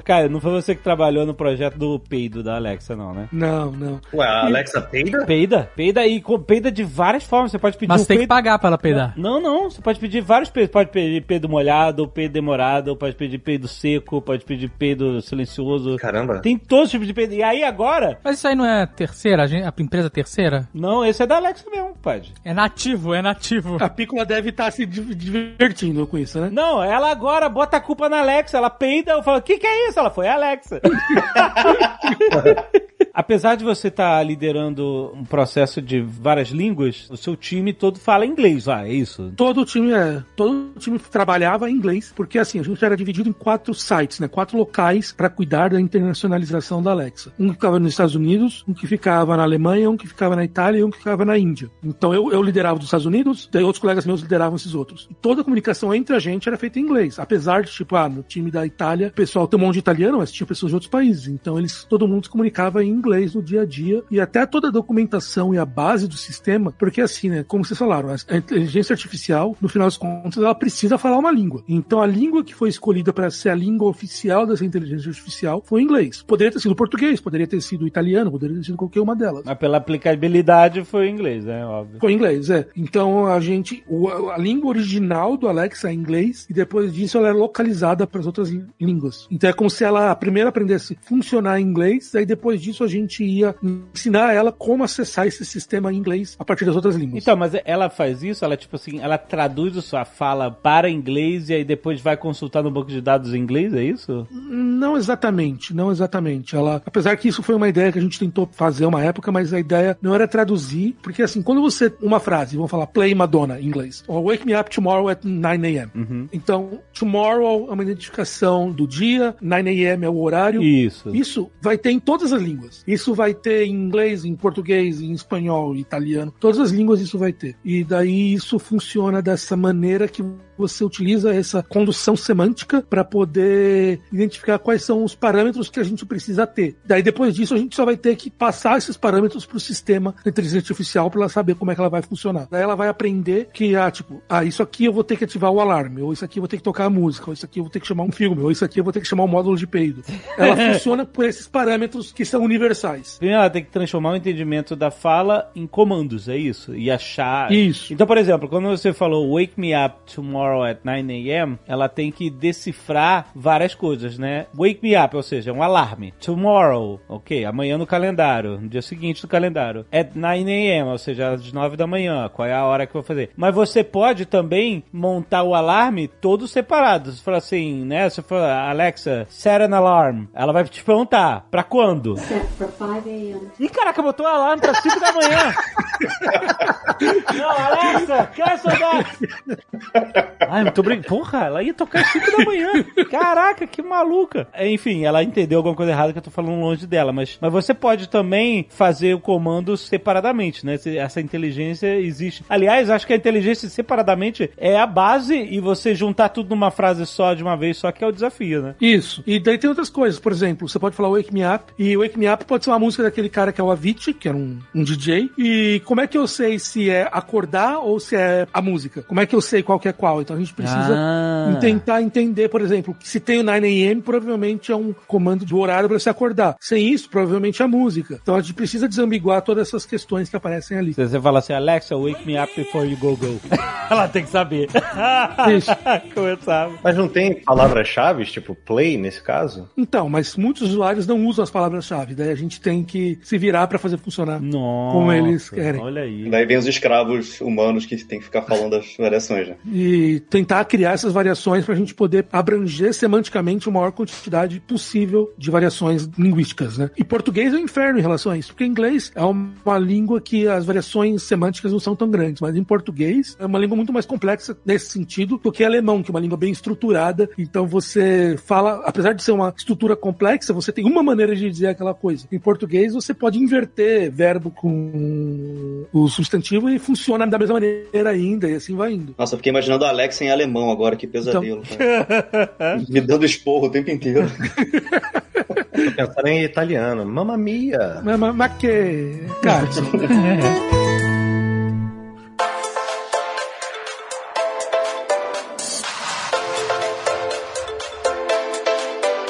Cara, não foi você que trabalhou no projeto do peido da Alexa, não, né? Não, não. Ué, a Alexa peida? Peida? Peida e com- peida de várias formas. Você pode pedir Mas um tem que peido- pagar pra ela peidar. Não, não. Você pode pedir vários peidos. Pode pedir peido molhado, peido demorado, pode pedir peido seco, pode pedir peido silencioso. Caramba. Tem todos os tipos de peido. E aí agora... Mas isso aí não é terceira, a, gente- a empresa terceira? Não, esse é da Alexa mesmo, pode. É nativo, é nativo. A Pícola deve estar se di- divertindo com isso, né? Não, ela agora bota a culpa na Alexa. Ela peida, eu falo, o que, que é isso? Ela foi Alexa. Apesar de você estar liderando um processo de várias línguas, o seu time todo fala inglês, ah, é isso? Todo o time é, todo o time trabalhava em inglês, porque assim, a gente era dividido em quatro sites, né, quatro locais para cuidar da internacionalização da Alexa. Um que ficava nos Estados Unidos, um que ficava na Alemanha, um que ficava na Itália e um que ficava na Índia. Então eu, eu liderava dos Estados Unidos, daí outros colegas meus lideravam esses outros. E toda a comunicação entre a gente era feita em inglês, apesar de tipo, ah, no time da Itália, o pessoal tem um monte de italiano, mas tinha pessoas de outros países, então eles todo mundo se comunicava em inglês no dia a dia e até toda a documentação e a base do sistema, porque assim, né, como vocês falaram, a inteligência artificial, no final das contas, ela precisa falar uma língua. Então a língua que foi escolhida para ser a língua oficial dessa inteligência artificial foi o inglês. Poderia ter sido português, poderia ter sido italiano, poderia ter sido qualquer uma delas. Mas pela aplicabilidade foi em inglês, né? Óbvio. Foi inglês, é. Então a gente, o- a língua original do Alexa é inglês e depois disso ela é localizada para as outras lí- línguas. Então é como se ela primeiro aprendesse a funcionar em inglês, aí depois disso a gente ia ensinar ela como acessar esse sistema em inglês a partir das outras línguas. Então, mas ela faz isso, ela tipo assim, ela traduz a sua fala para inglês e aí depois vai consultar no banco de dados em inglês, é isso? Não exatamente, não exatamente. Ela, apesar que isso foi uma ideia que a gente tentou fazer uma época, mas a ideia não era traduzir, porque assim, quando você uma frase, vamos falar play Madonna em inglês, ou wake me up tomorrow at 9 a.m. Então, tomorrow é uma identificação do dia, 9 a.m. é o horário. Isso. Isso vai ter em todas as línguas. Isso vai ter em inglês, em português, em espanhol, em italiano. Todas as línguas isso vai ter. E daí isso funciona dessa maneira que você utiliza essa condução semântica para poder identificar quais são os parâmetros que a gente precisa ter. Daí depois disso a gente só vai ter que passar esses parâmetros para o sistema de inteligência artificial para ela saber como é que ela vai funcionar. Daí ela vai aprender que ah, tipo, ah, isso aqui eu vou ter que ativar o alarme, ou isso aqui eu vou ter que tocar a música, ou isso aqui eu vou ter que chamar um filme, ou isso aqui eu vou ter que chamar um módulo de peido. Ela funciona por esses parâmetros que são universais. Primeiro ela tem que transformar o entendimento da fala em comandos, é isso? E achar. Isso. Então, por exemplo, quando você falou wake me up tomorrow at 9 a.m., ela tem que decifrar várias coisas, né? Wake me up, ou seja, um alarme. Tomorrow, ok, amanhã no calendário, no dia seguinte no calendário. At 9 a.m., ou seja, às 9 da manhã, qual é a hora que eu vou fazer. Mas você pode também montar o alarme todo separado. Você fala assim, né? Você fala, Alexa, set an alarm. Ela vai te perguntar, pra quando? Set for 5 a.m. Ih, caraca, botou o alarme pra 5 da manhã. Não, Alexa, cancel that. Ai, muito brincando. Porra, ela ia tocar às 5 da manhã. Caraca, que maluca. Enfim, ela entendeu alguma coisa errada que eu tô falando longe dela, mas, mas você pode também fazer o comando separadamente, né? Essa inteligência existe. Aliás, acho que a inteligência separadamente é a base e você juntar tudo numa frase só de uma vez só que é o desafio, né? Isso. E daí tem outras coisas. Por exemplo, você pode falar Wake Me Up. E Wake Me Up pode ser uma música daquele cara que é o Avicii, que era um, um DJ. E como é que eu sei se é acordar ou se é a música? Como é que eu sei qual que é qual? Então a gente precisa Ah. tentar entender, por exemplo, que se tem o 9am, provavelmente é um comando do horário para você acordar. Sem isso, provavelmente é a música. Então a gente precisa desambiguar todas essas questões que aparecem ali. Se você fala assim, Alexa, wake me up before you go go. Ela tem que saber. Isso. Como eu sabe. Mas não tem palavras-chave, tipo play nesse caso? Então, mas muitos usuários não usam as palavras-chave. Daí a gente tem que se virar para fazer funcionar. Nossa. Como eles querem. Olha aí. Daí vem os escravos humanos que tem que ficar falando as variações, né? e tentar criar essas variações para a gente poder abranger semanticamente a maior quantidade possível de variações linguísticas, né? E português é um inferno em relação a isso, porque inglês é uma língua que as variações semânticas não são tão grandes, mas em português é uma língua muito mais complexa nesse sentido do que alemão, que é uma língua bem estruturada. Então você fala, apesar de ser uma estrutura complexa, você tem uma maneira de dizer aquela coisa. Em português você pode inverter verbo com o substantivo e funciona da mesma maneira ainda, e assim vai indo. Nossa, eu fiquei imaginando a Alexa em alemão agora, que pesadelo. cara. Me dando esporro o tempo inteiro. Tô pensando em italiano. Mamma mia! Mas, mas, mas que. Cara,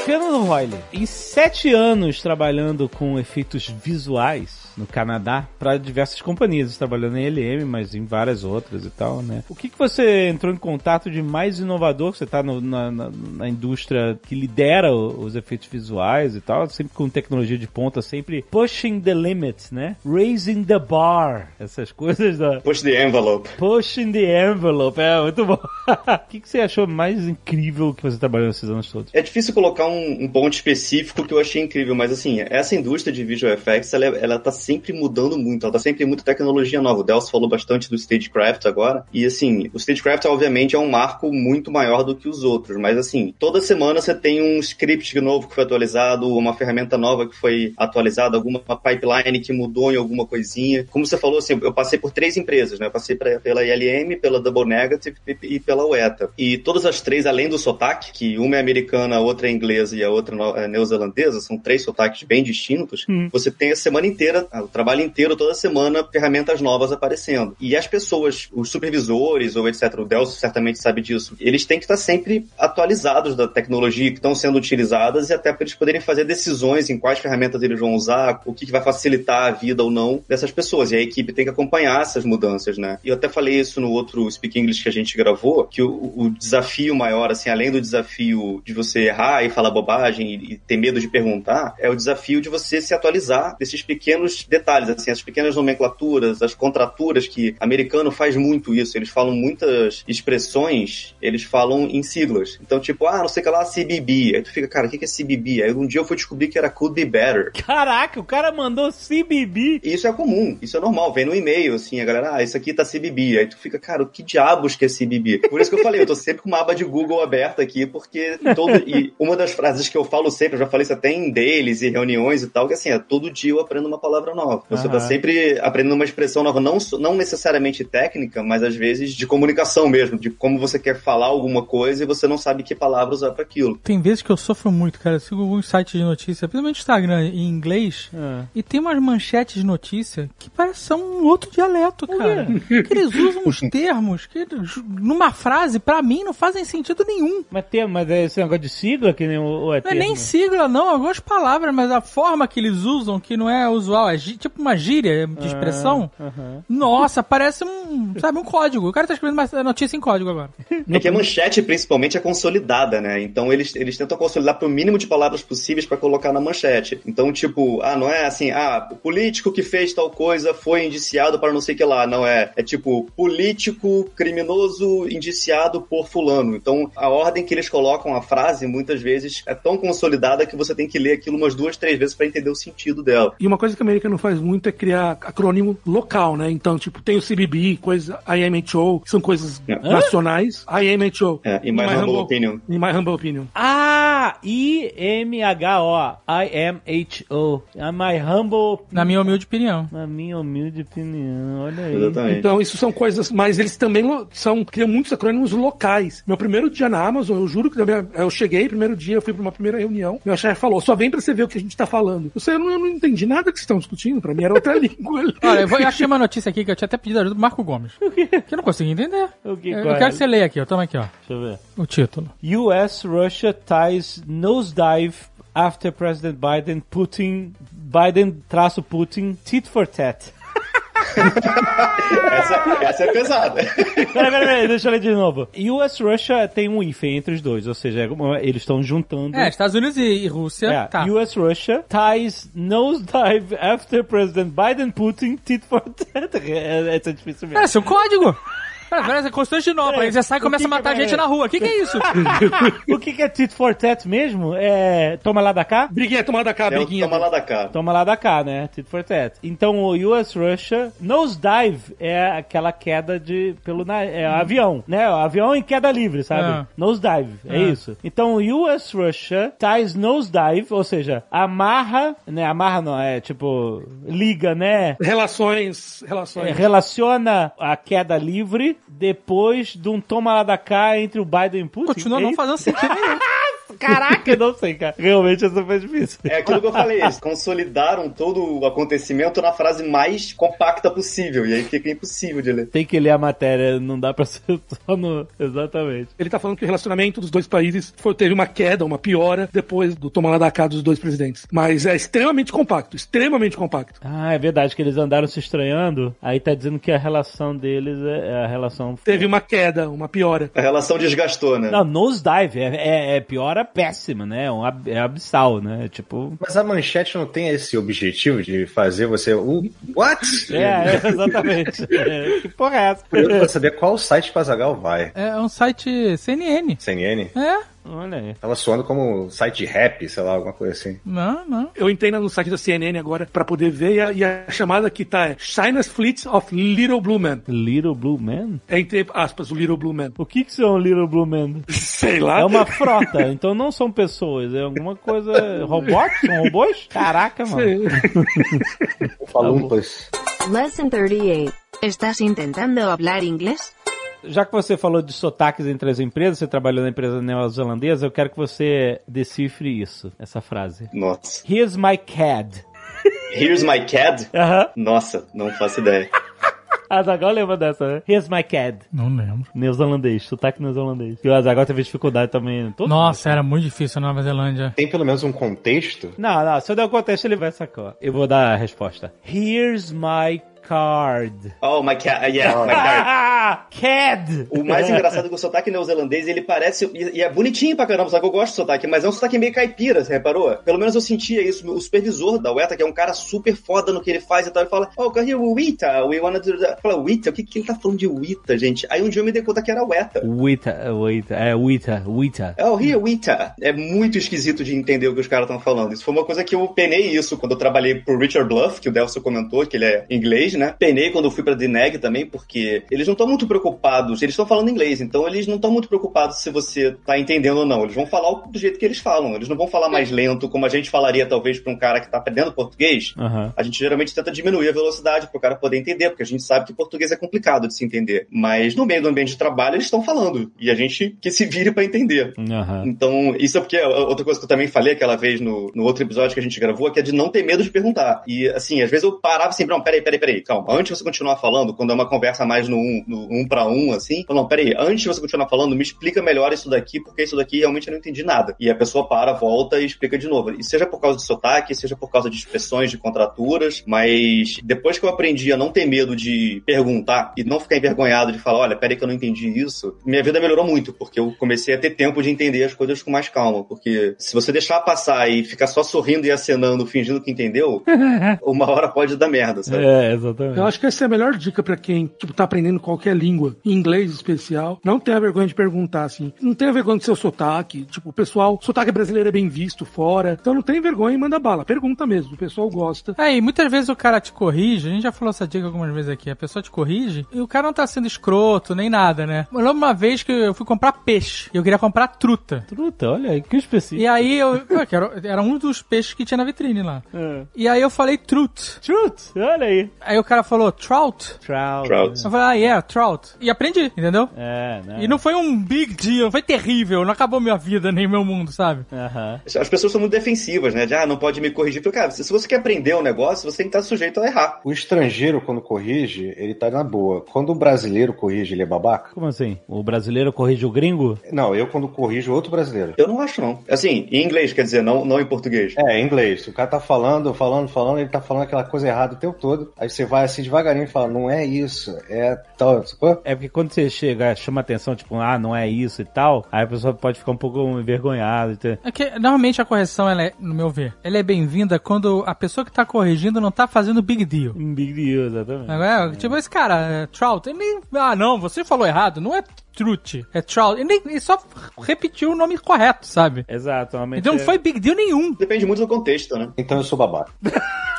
Fernando Royle, em sete anos trabalhando com efeitos visuais no Canadá, para diversas companhias, trabalhando em LM, mas em várias outras e tal, né? O que, que você entrou em contato de mais inovador? Você tá no- na, na- na indústria que lidera os efeitos visuais e tal, sempre com tecnologia de ponta, sempre pushing the limits, né? Raising the bar, essas coisas da... Push the envelope. Pushing the envelope, é muito bom. O que, que você achou mais incrível que você trabalhou nesses anos todos? É difícil colocar um, um ponto específico que eu achei incrível, mas assim, essa indústria de visual effects, ela, é- ela tá sempre mudando muito, ela tá sempre em muita tecnologia nova. O Delcio falou bastante do Stagecraft agora, e assim, o Stagecraft obviamente é um marco muito maior do que os outros, mas assim, toda semana você tem um script novo que foi atualizado, uma ferramenta nova que foi atualizada, alguma pipeline que mudou em alguma coisinha. Como você falou, assim, eu passei por três empresas, né? Eu passei pra, pela ILM, pela Double Negative e pela UETA. E todas as três, além do sotaque, que uma é americana, a outra é inglesa e a outra é neozelandesa, são três sotaques bem distintos, hum. você tem a semana inteira, o trabalho inteiro, toda semana, ferramentas novas aparecendo. E as pessoas, os supervisores ou etc., o Delcio certamente sabe disso, eles têm que estar sempre atualizados da tecnologia que estão sendo utilizadas e até para eles poderem fazer decisões em quais ferramentas eles vão usar, o que, vai facilitar a vida ou não dessas pessoas. E a equipe tem que acompanhar essas mudanças, né? E eu até falei isso no outro Speak English que a gente gravou, que o, o desafio maior, assim, além do desafio de você errar e falar bobagem e, e ter medo de perguntar, é o desafio de você se atualizar desses pequenos detalhes, assim, as pequenas nomenclaturas, as contraturas que americano faz muito isso. Eles falam muitas expressões, eles falam em siglas. Então, tipo, ah, não sei o que lá, CBB. Aí tu fica, cara, o que é CBB? Aí um dia eu fui descobrir que era Could Be Better. Caraca, o cara mandou CBB. Isso é comum, isso é normal, vem no e-mail, assim, a galera, ah, isso aqui tá CBB. Aí tu fica, cara, o que diabos que é CBB? Por isso que eu falei, eu tô sempre com uma aba de Google aberta aqui, porque todo... e uma das frases que eu falo sempre, eu já falei isso até em deles e reuniões e tal, que assim, é todo dia eu aprendo uma palavra nova. Você uhum. tá sempre aprendendo uma expressão nova, não, não necessariamente técnica, mas às vezes de comunicação mesmo, de como você quer falar alguma coisa e você não sabe que palavra usar para aquilo. Tem vezes que eu sofro muito, cara. Eu sigo alguns sites de notícia, principalmente Instagram em inglês, é. e tem umas manchetes de notícia que parecem um outro dialeto, cara. que eles usam uns termos que numa frase, para mim, não fazem sentido nenhum. Mas tem, mas é esse negócio de sigla que nem o, o é Não é nem sigla, não, algumas palavras, mas a forma que eles usam, que não é usual, é tipo uma gíria de expressão. Ah, uh -huh. Nossa, parece um, sabe, um código. O cara tá escrevendo uma notícia em código agora. É que a manchete, principalmente, é consolidada, né? Então eles, eles tentam consolidar pro mínimo de palavras possíveis para colocar na manchete. Então, tipo, ah, não é assim, ah, o político que fez tal coisa foi indiciado para não sei o que lá. Não é. É tipo, político criminoso indiciado por fulano. Então, a ordem que eles colocam a frase, muitas vezes, é tão consolidada que você tem que ler aquilo umas duas, três vezes para entender o sentido dela. E uma coisa que a América não faz muito é criar acrônimo local, né? Então, tipo, tem o CBB, coisa IMHO, que são coisas é. nacionais. IMHO. É, in my, my humble, humble opinion. In my humble opinion. Ah, I-M-H-O. I-M-H-O. In my humble... Na minha humilde opinião. Na minha humilde opinião, olha aí. Exatamente. Então, isso são coisas, mas eles também são, criam muitos acrônimos locais. Meu primeiro dia na Amazon, eu juro que eu cheguei, primeiro dia, eu fui pra uma primeira reunião, meu chefe falou, só vem pra você ver o que a gente tá falando. Eu, sei, eu, não, eu não entendi nada que vocês estão discutindo, pra mim era outra língua. Olha, eu, vou, eu achei uma notícia aqui que eu tinha até pedido ajuda do Marco Gomes. Que eu não consegui entender. Que, eu, eu quero que você leia aqui, ó. Toma aqui, ó. Deixa eu ver. O título. US Russia ties nosedive after President Biden Putin Biden traço Putin tit for tat. essa, essa é pesada. Peraí, peraí, peraí, deixa eu ler de novo. US Russia tem um IFE entre os dois, ou seja, é eles estão juntando. É, Estados Unidos e Rússia. É, tá. US Russia ties nosedive after President Biden Putin tit for tat. É, essa é difícil mesmo. É, seu código. Parece Constantinopla, aí você sai e começa a matar gente na rua. O que, que é isso? o que, que é tit for tat mesmo? É toma lá da cá? Briguinha, toma da cá, é briguinha. Toma lá da cá. Toma lá da cá, né? Tit for tat. Então o US Russia nosedive é aquela queda de pelo na, é, avião, né? O avião em queda livre, sabe? É. Nosedive, é. é isso. Então o US Russia ties nosedive, ou seja, amarra, né? Amarra não, é tipo liga, né? Relações, relações. É, relaciona a queda livre depois de um toma lá da cá entre o Biden e o Putin. Continua não fazendo sentido nenhum. Caraca, não sei, cara. Realmente essa foi difícil. É aquilo que eu falei, eles consolidaram todo o acontecimento na frase mais compacta possível. E aí fica impossível de ler. Tem que ler a matéria, não dá pra ser só no. Exatamente. Ele tá falando que o relacionamento dos dois países foi, teve uma queda, uma piora, depois do tomar lá da cá dos dois presidentes. Mas é extremamente compacto, extremamente compacto. Ah, é verdade que eles andaram se estranhando. Aí tá dizendo que a relação deles é, é a relação. Teve uma queda, uma piora. A relação desgastou, né? Não, nosedive é, é, é piora péssima, né? É, um, é abissal, né? Tipo. Mas a manchete não tem esse objetivo de fazer você. Uh, what? É, é exatamente. é, que porra é essa? Eu quero saber qual site que o Azagal vai. É um site CNN. CNN? É. Olha aí. Tava soando como um site de rap, sei lá, alguma coisa assim. Não, não. Eu entrei no site da CNN agora pra poder ver e a, e a chamada que tá é China's Fleet of Little Blue Men. Little Blue Man? É entre aspas, o Little Blue Man. O que que são Little Blue Men? Sei lá. É uma frota, então não são pessoas, é alguma coisa... Robôs? São robôs? Caraca, mano. Falumpas. Lesson 38. ¿Estás intentando hablar inglés? Já que você falou de sotaques entre as empresas, você trabalhou na empresa neozelandesa, eu quero que você decifre isso, essa frase. Nossa. Here's my CAD. Here's my CAD? Aham. Nossa, não faço ideia. A Zagal lembra dessa, né? Here's my CAD. Não lembro. Neozelandês, sotaque neozelandês. E o Azagal teve dificuldade também. Todo Nossa, era muito difícil na Nova Zelândia. Tem pelo menos um contexto? Não, não, se eu der o contexto, ele vai sacar. Eu vou dar a resposta. Here's my card. Oh, my CAD. Yeah, my CAD. Ah, CAD! O mais engraçado é que o sotaque neozelandês, ele parece. E, e é bonitinho pra caramba, sabe que eu gosto do sotaque, mas é um sotaque meio caipira, você reparou? Pelo menos eu sentia isso. O supervisor da UETA, que é um cara super foda no que ele faz e tal, ele fala: Oh, here, Wita, we wanna do that. Fala, Wita? O que, que ele tá falando de Wita, gente? Aí um dia eu me dei conta que era UETA. Wita, Wita, é Wita, Wita. Oh, here, Wita. É muito esquisito de entender o que os caras estão falando. Isso foi uma coisa que eu penei isso quando eu trabalhei pro Richard Bluff, que o Delcio comentou, que ele é inglês, né? Penei quando eu fui pra Dineg também, porque eles não estão muito preocupados, eles estão falando inglês, então eles não estão muito preocupados se você tá entendendo ou não. Eles vão falar do jeito que eles falam. Eles não vão falar mais lento, como a gente falaria, talvez, pra um cara que tá aprendendo português. Aham. A gente geralmente tenta diminuir a velocidade pro cara poder entender, porque a gente sabe que português é complicado de se entender. Mas no meio do ambiente de trabalho eles estão falando. E a gente que se vire pra entender. Aham. Então, isso é porque outra coisa que eu também falei aquela vez no, no outro episódio que a gente gravou, que é de não ter medo de perguntar. E assim, às vezes eu parava assim, não, peraí, peraí, peraí, calma. Antes de você continuar falando, quando é uma conversa mais no um, no um pra um, assim, eu, não, peraí, antes de você continuar falando, me explica melhor isso daqui, porque isso daqui realmente eu não entendi nada. E a pessoa para, volta e explica de novo. E seja por causa de sotaque, seja por causa de expressões, de contraturas, mas depois que eu aprendi a não ter medo de perguntar e não ficar envergonhado de falar, olha, peraí que eu não entendi isso, minha vida melhorou muito, porque eu comecei a ter tempo de entender as coisas com mais calma, porque se você deixar passar e ficar só sorrindo e acenando, fingindo que entendeu, uma hora pode dar merda, sabe? É, exatamente. Eu acho que essa é a melhor dica pra quem, tipo, tá aprendendo qualquer língua, inglês especial. Não tenha vergonha de perguntar, assim. Não tenha vergonha do seu sotaque. Tipo, o pessoal, sotaque brasileiro é bem visto fora. Então não tem vergonha e manda bala. Pergunta mesmo, o pessoal gosta. É, e muitas vezes o cara te corrige, a gente já falou essa dica algumas vezes aqui, a pessoa te corrige e o cara não tá sendo escroto nem nada, né? Eu lembro uma vez que eu fui comprar peixe e eu queria comprar truta. Truta, olha aí, que específico. E aí eu. era um dos peixes que tinha na vitrine lá. É. E aí eu falei truth. Truth, olha aí. Aí o cara falou trout. Trout. Trout. Eu falei, ah, yeah, trout. E aprendi, entendeu? É, né? E não foi um big deal, não foi terrível, não acabou minha vida nem meu mundo, sabe? As pessoas são muito defensivas, né? De, ah, não pode me corrigir. Porque, cara, se você quer aprender um negócio, você tem que estar sujeito a errar. O estrangeiro, quando corrige, ele tá na boa. Quando o brasileiro corrige, ele é babaca? Como assim? O brasileiro corrige o gringo? Não, eu quando corrijo outro brasileiro. Eu não acho, não. Assim, em inglês, quer dizer, não, não em português. É, em inglês. O cara tá falando, falando, falando, ele tá falando aquela coisa errada o tempo todo. Aí você vai assim devagarinho e fala, não é isso, é tal. Sacou? É porque quando você chega, chama atenção, tipo, ah, não é isso e tal, aí a pessoa pode ficar um pouco envergonhada. então- É que normalmente a correção, ela é, no meu ver, ela é bem-vinda quando a pessoa que tá corrigindo não tá fazendo big deal. Um big deal, exatamente. Agora, tipo, esse cara, é, Trout, ele nem. Ah, não, você falou errado, não é Truth, é Trout. Ele, nem, ele só repetiu o nome correto, sabe? Exato. Então não é- foi big deal nenhum. Depende muito do contexto, né? Então eu sou babaca.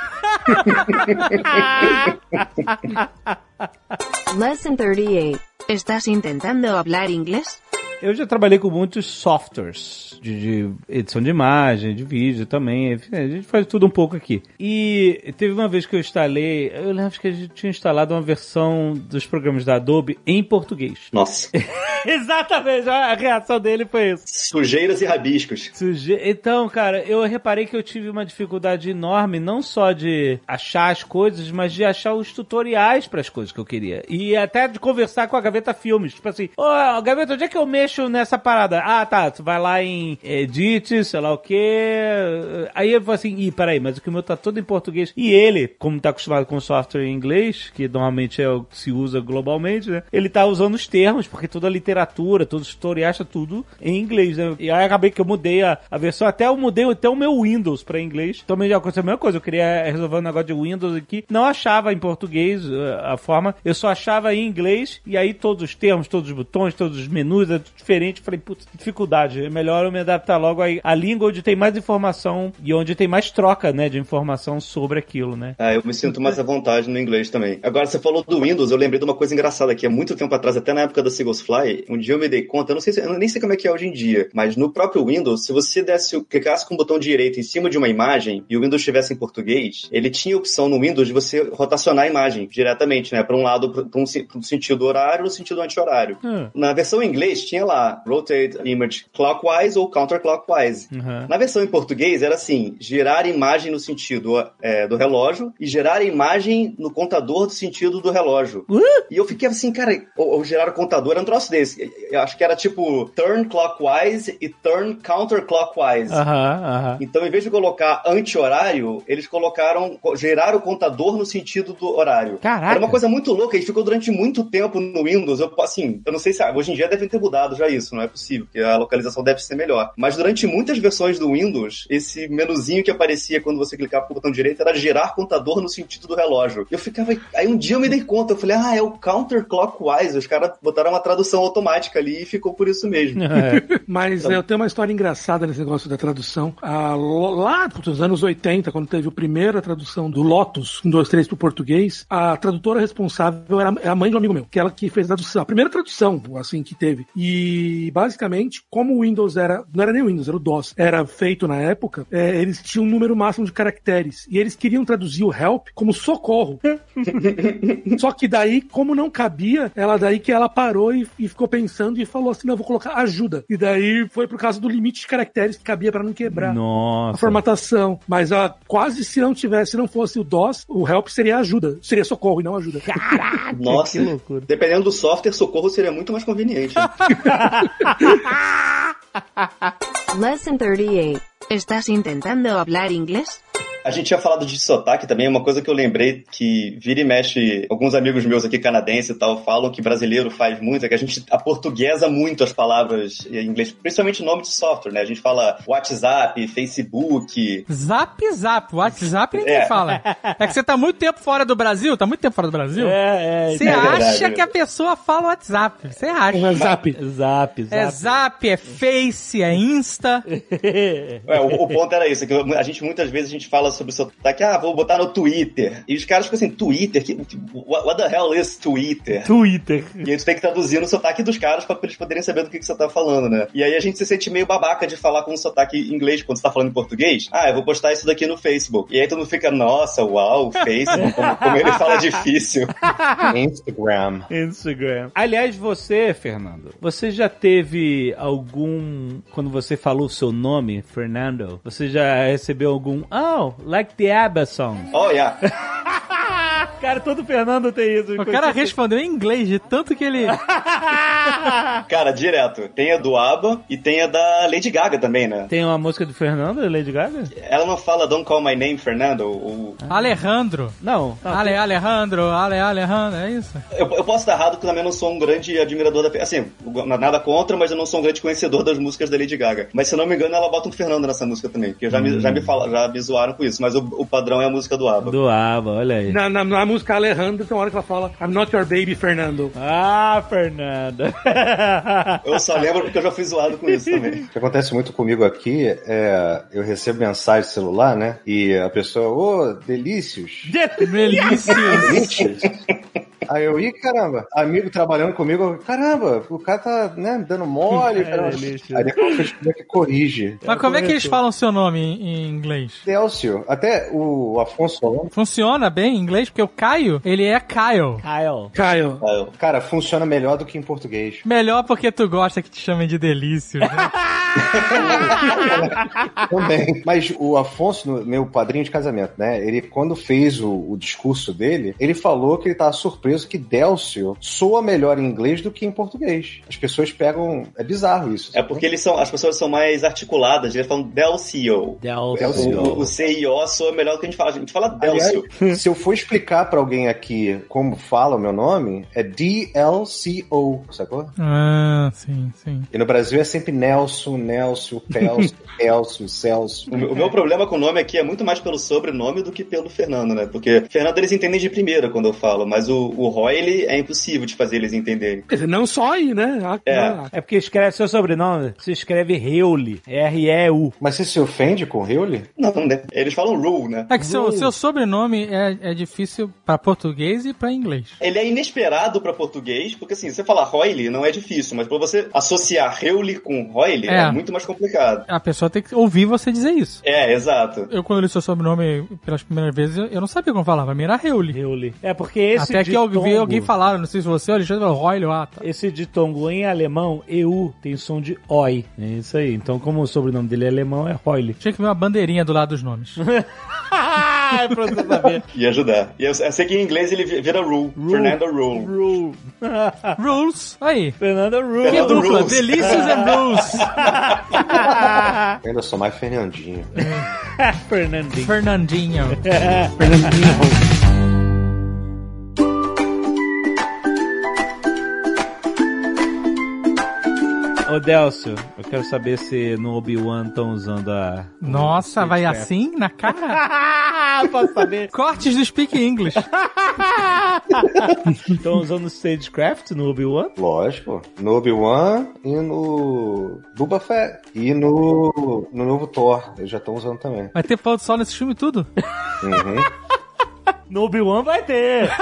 Lesson 38. ¿Estás intentando hablar inglés? Eu já trabalhei com muitos softwares de, de edição de imagem, de vídeo também. enfim, A gente faz tudo um pouco aqui. E teve uma vez que eu instalei, eu lembro que a gente tinha instalado uma versão dos programas da Adobe em português. Nossa. Exatamente, a reação dele foi isso. Sujeiras e rabiscos. Suje- Então, cara, eu reparei que eu tive uma dificuldade enorme, não só de achar as coisas, mas de achar os tutoriais para as coisas que eu queria. E até de conversar com a Gaveta Filmes. Tipo assim, ô, Gaveta, onde é que eu mexo nessa parada? Ah, tá, tu vai lá em Edit, sei lá o quê. Aí eu falo assim, ih, peraí, mas o que o meu tá todo em português. E ele, como tá acostumado com software em inglês, que normalmente é o que se usa globalmente, né? Ele tá usando os termos, porque toda a literatura, todos os tutoriais, tá tudo em inglês, né? E aí acabei que eu mudei a, a versão, até eu mudei até o meu Windows pra inglês. Também já aconteceu a mesma coisa, eu queria resolver um negócio de Windows aqui, não achava em português eh, a forma, eu só achava em inglês, e aí todos os termos, todos os botões, todos os menus, eh, diferente. Falei, putz, dificuldade. É melhor eu me adaptar logo à, à língua onde tem mais informação e onde tem mais troca, né, de informação sobre aquilo, né? Ah, eu me sinto mais à vontade no inglês também. Agora, você falou do Windows, eu lembrei de uma coisa engraçada aqui. Há muito tempo atrás, até na época da Seagulls Fly, um dia eu me dei conta, eu não sei se, eu nem sei como é que é hoje em dia, mas no próprio Windows, se você desse, clicasse com o botão direito em cima de uma imagem e o Windows estivesse em português, ele tinha a opção no Windows de você rotacionar a imagem diretamente, né, para um lado, para um, um sentido horário ou no sentido anti-horário. Hum. Na versão em inglês tinha lá rotate image clockwise ou counterclockwise. Uhum. Na versão em português era assim: girar a imagem no sentido é, do relógio e girar a imagem no contador do sentido do relógio. E eu fiquei assim, cara, ou, ou girar o contador era um troço desse. Eu acho que era tipo turn clockwise e turn counterclockwise. Aham. Então, em vez de colocar anti-horário, eles colocaram gerar o contador no sentido do horário. Caraca. Era uma coisa muito louca e ficou durante muito tempo no Windows. Eu, assim, eu não sei se ah, hoje em dia devem ter mudado já isso, não é possível, porque a localização deve ser melhor. Mas durante muitas versões do Windows, esse menuzinho que aparecia quando você clicava com o botão direito era gerar contador no sentido do relógio. Eu ficava. Aí um dia eu me dei conta, eu falei, ah, é o counterclockwise. Os caras botaram uma tradução automática ali e ficou por isso mesmo. É. Mas eu tenho uma história engraçada nesse negócio da tradução. Ah, lá nos anos 80, quando teve a primeira tradução do Lotus, 1, 2, 3 pro português, a tradutora responsável era é a mãe de um amigo meu, que ela que fez a tradução, a primeira tradução, assim, que teve. E basicamente, como o Windows era, não era nem o Windows, era o DOS, era feito na época, é, eles tinham um número máximo de caracteres. E eles queriam traduzir o help como socorro. Só que daí, como não cabia, ela daí que ela parou e, e ficou pensando e falou assim: não, eu vou colocar ajuda. E daí foi por causa do limite de caracteres que cabia pra não quebrar. A Nossa. formatação, mas ah, quase se não tivesse, se não fosse o DOS, o help seria ajuda, seria socorro e não ajuda. Nossa, que loucura. dependendo do software, socorro seria muito mais conveniente. Lesson 38. ¿Estás intentando hablar inglés? A gente tinha falado de sotaque também, uma coisa que eu lembrei que vira e mexe, alguns amigos meus aqui canadenses e tal falam que brasileiro faz muito, é que a gente aportuguesa muito as palavras em inglês, principalmente nome de software, né? A gente fala WhatsApp, Facebook. Zap Zap, WhatsApp ninguém É. fala. É que você tá muito tempo fora do Brasil, tá muito tempo fora do Brasil. É, é. Você é acha verdade. que a pessoa fala WhatsApp. Você acha. Um zap. Zap, zap. É Zap, é Face, é Insta. É, o, o ponto era isso, que a gente muitas vezes a gente fala sobre sotaque, ah, vou botar no Twitter. E os caras ficam assim, Twitter? Que, que- what, the hell is Twitter? Twitter. E aí tu tem que traduzir no sotaque dos caras pra eles poderem saber do que, que você tá falando, né? E aí a gente se sente meio babaca de falar com um sotaque inglês quando você tá falando em português. Ah, eu vou postar isso daqui no Facebook. E aí todo mundo fica, nossa, uau, Facebook, como, como ele fala difícil. Instagram. Instagram. Aliás, você, Fernando, você já teve algum. Quando você falou o seu nome, Fernando, você já recebeu algum. Oh, like the ABBA song. Oh, yeah. Cara, todo Fernando tem isso. O cara respondeu em inglês, de tanto que ele. Cara, direto. Tem a do ABBA e tem a da Lady Gaga também, né? Tem uma música do Fernando, Lady Gaga? Ela não fala Don't Call My Name, Fernando. ou- Alejandro. Não. não Ale, Alejandro, Ale, Alejandro, é isso? Eu, eu posso estar errado porque eu também não sou um grande admirador da. Assim, nada contra, mas eu não sou um grande conhecedor das músicas da Lady Gaga. Mas se eu não me engano, ela bota um Fernando nessa música também. Porque já, me, já, me, fala, já me zoaram com isso. Mas o, o padrão é a música do ABBA. Do ABBA, olha aí. Na, na, na música Alejandro tem uma hora que ela fala I'm not your baby, Fernando. Ah, Fernando. Eu só lembro porque eu já fui zoado com isso também. O que acontece muito comigo aqui é eu recebo mensagem de celular, né? E a pessoa, ô, delícios. Delícia. Delícios. Aí eu, ih, caramba, amigo trabalhando comigo, eu, caramba, o cara tá, né, dando mole. É, caramba. delícia. Aí depois eu que corrige. Mas como é que eles falam seu nome em, inglês? Delcio, até o Afonso falando, Funciona bem em inglês? Porque o Caio, ele é Kyle. Kyle. Caio. Ah, eu- cara, funciona melhor do que em português. Melhor porque tu gosta que te chamem de delício. Né? Também. Mas o Afonso, meu padrinho de casamento, né? Ele, quando fez o, o discurso dele, ele falou que ele tava surpreso que Delcio soa melhor em inglês do que em português. As pessoas pegam. É bizarro isso. É porque eles são, as pessoas são mais articuladas, eles falam Delcio. Delcio. O, o C e O soa melhor do que a gente fala. A gente fala Delcio. Aliás, se eu for explicar pra alguém aqui como fala o meu nome, é D-L-C-O, sacou? ah, sim, sim. E no Brasil é sempre Nelson, Nelson, Pelso, Elcio, Celso. O, meu- o meu problema com o nome aqui é muito mais pelo sobrenome do que pelo Fernando, né? Porque Fernando eles entendem de primeira quando eu falo, mas o, o o Royle é impossível de fazer eles entenderem. Quer dizer, não só aí, né? A- É. a- É porque escreve seu sobrenome, se escreve Reuli, R-E-U. Mas você se ofende com o Hewley? Não, né? Eles falam rule, né? É que seu, seu sobrenome é, é difícil pra português e pra inglês. Ele é inesperado pra português, porque assim, você falar Royle não é difícil, mas pra você associar Reule com Royle é. É. muito mais complicado. A pessoa tem que ouvir você dizer isso. É, exato. Eu, quando li seu sobrenome pelas primeiras vezes, eu, não sabia como falava. Pra mim era Reuli. Reuli. É porque esse Até que eu vi ditongo- alguém falar, não sei se você Alexandre, falou, Royle, ah, tá. Esse ditongo em alemão, EU, tem som de oi. É isso aí. Então, como o sobrenome dele é alemão, é Reuli. Tinha que ver uma bandeirinha do lado dos nomes. é pra você saber. Ia ajudar. E eu, eu sei que em inglês ele vira Rule. Fernando Rule. Rule. Rules. Aí. Fernando Rule. Que dupla. Rules. Delícias and Rules. Eu ainda sou mais Fernandinho. Fernandinho. Fernandinho. Ô, Delcio, eu quero saber se no Obi-Wan estão usando a... Nossa, vai assim na cara? Posso saber? Cortes do Speak English. Estão usando Stagecraft no Obi-Wan? Lógico. No Obi-Wan e no Boba Fett. E no, no novo Thor. Eles já estão usando também. Vai ter pôr do sol nesse filme tudo? Uhum. No Obi-Wan vai ter.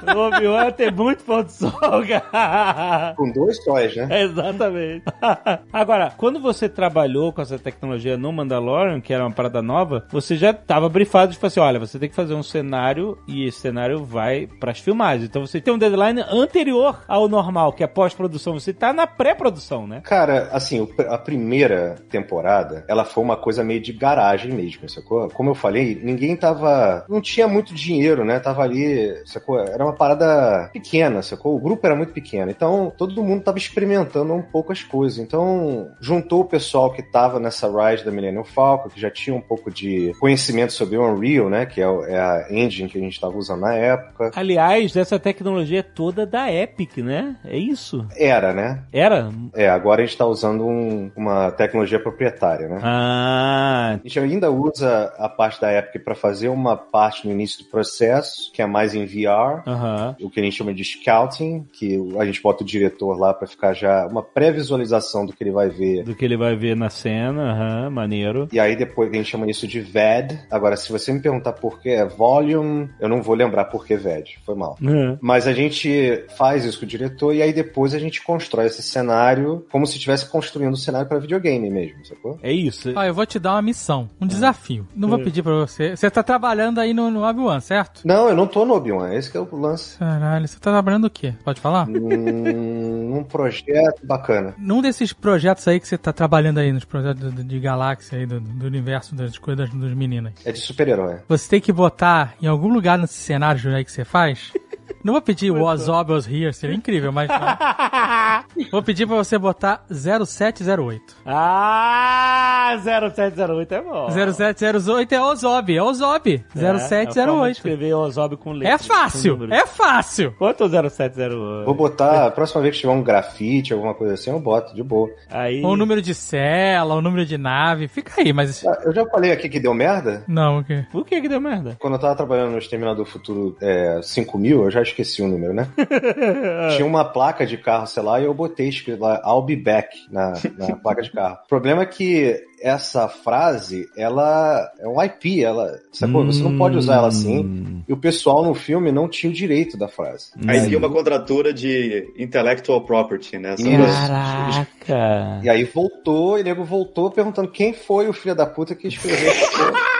No Obi-Wan vai ter muito pão de sol, cara. Com dois sóis, né? Exatamente. Agora, quando você trabalhou com essa tecnologia no Mandalorian, que era uma parada nova, você já estava brifado de assim, olha, você tem que fazer um cenário e esse cenário vai para as filmagens. Então você tem um deadline anterior ao normal, que é pós-produção. Você tá na pré-produção, né? Cara, assim, a primeira temporada, ela foi uma coisa meio de garagem mesmo, sacou? Como eu falei, ninguém tava. Não tinha muito dinheiro, né? Tava ali, sacou? Era uma parada pequena, sacou? O grupo era muito pequeno. Então, todo mundo tava experimentando um pouco as coisas. Então, juntou o pessoal que tava nessa ride da Millennium Falcon, que já tinha um pouco de conhecimento sobre o Unreal, né? Que é, é a engine que a gente tava usando na época. Aliás, essa tecnologia é toda da Epic, né? É isso? Era, né? Era? É, agora a gente tá usando um- uma tecnologia proprietária, né? Ah, A gente ainda usa a parte da Epic para fazer uma parte no início do processo, que é mais em VR, aham. o que a gente chama de scouting, que a gente bota o diretor lá para ficar já uma pré-visualização do que ele vai ver. Do que ele vai ver na cena, aham, maneiro. E aí depois a gente chama isso de VED. Agora, se você me perguntar por que é volume, eu não vou lembrar por que VED. Foi mal. Aham. Mas a gente faz isso com o diretor e aí depois a gente constrói esse cenário como se estivesse construindo um cenário para videogame mesmo, sacou? É isso. Ó, eu vou te dar uma missão, um desafio. Não vou pedir pra você. Você tá trabalhando aí no, no Obi-Wan, certo? Não, eu não tô no Obi-Wan, esse que é o lance. Caralho, você tá trabalhando o quê? Pode falar? Hum, um projeto bacana. Num desses projetos aí que você tá trabalhando aí, nos projetos de, de galáxia aí, do, do universo das coisas dos meninas. É de super-herói. Você tem que botar em algum lugar nesse cenário aí que você faz. Não vou pedir was Ob was here, seria incrível, mas. vou pedir pra você botar 0708. Ah, 0708 é bom. 0708 é Ozob, é Ozob. É, a forma de 0708. escrever Ozob com letra. É fácil, com número. é fácil. Quanto é o 0708? Vou botar, a próxima vez que tiver um grafite, alguma coisa assim, eu boto, de boa. Aí... Ou o número de cela, ou o número de nave, fica aí, mas. Ah, Eu já falei aqui que deu merda? Não, o quê? Por que que deu merda? Quando eu tava trabalhando no Exterminador do Futuro é, 5000, eu já esqueci o número, né? Tinha uma placa de carro, sei lá, e eu botei escrito lá, I'll be back na, na placa de carro. O problema é que essa frase, ela é um IP, ela, sacou? Você não pode usar ela assim. E o pessoal no filme não tinha o direito da frase. Aí tem uma contratura de intellectual property, né? Caraca. E aí voltou, e o nego voltou perguntando quem foi o filho da puta que escreveu isso.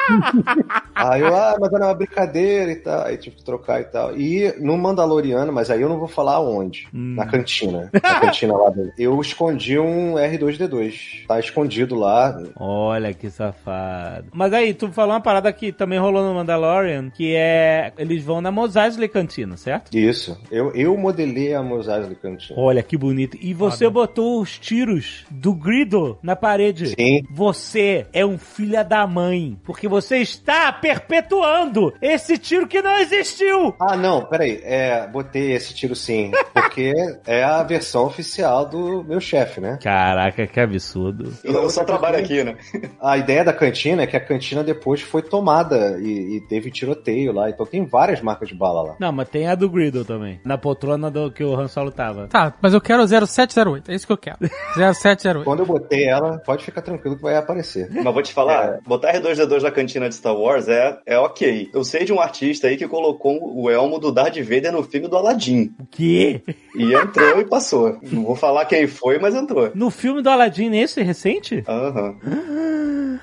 aí eu, ah, mas era uma brincadeira e tal. Aí tive que trocar e tal. E no Mandaloriano, mas aí eu não vou falar onde. Na cantina. Na cantina lá dele. Eu escondi um R2D2. Tá escondido lá. Olha que safado. Mas aí, tu falou uma parada que também rolou no Mandalorian, que é... Eles vão na Mos Eisley Cantina, certo? Isso. Eu, eu modelei a Mos Eisley Cantina. Olha que bonito. E você botou os tiros do Grido na parede. Sim. Você é um filho da mãe. Porque você está perpetuando esse tiro que não existiu. Ah, não, peraí. É, botei esse tiro sim. Porque é a versão oficial do meu chefe, né? Caraca, que absurdo. Eu só trabalho aqui. Ali, né? A ideia da cantina é que a cantina depois foi tomada e, e teve tiroteio lá. Então tem várias marcas de bala lá. Não, mas tem a do Griddle também. Na poltrona do que o Han Solo tava. Tá, mas eu quero 0708. É isso que eu quero. 0708. Quando eu botei ela, pode ficar tranquilo que vai aparecer. Mas vou te falar, botar R2D2 na cantina de Star Wars é, é ok. Eu sei de um artista aí que colocou o elmo do Darth Vader no filme do Aladdin. O quê? E entrou e passou. Não vou falar quem foi, mas entrou. No filme do Aladdin, nesse recente? Aham.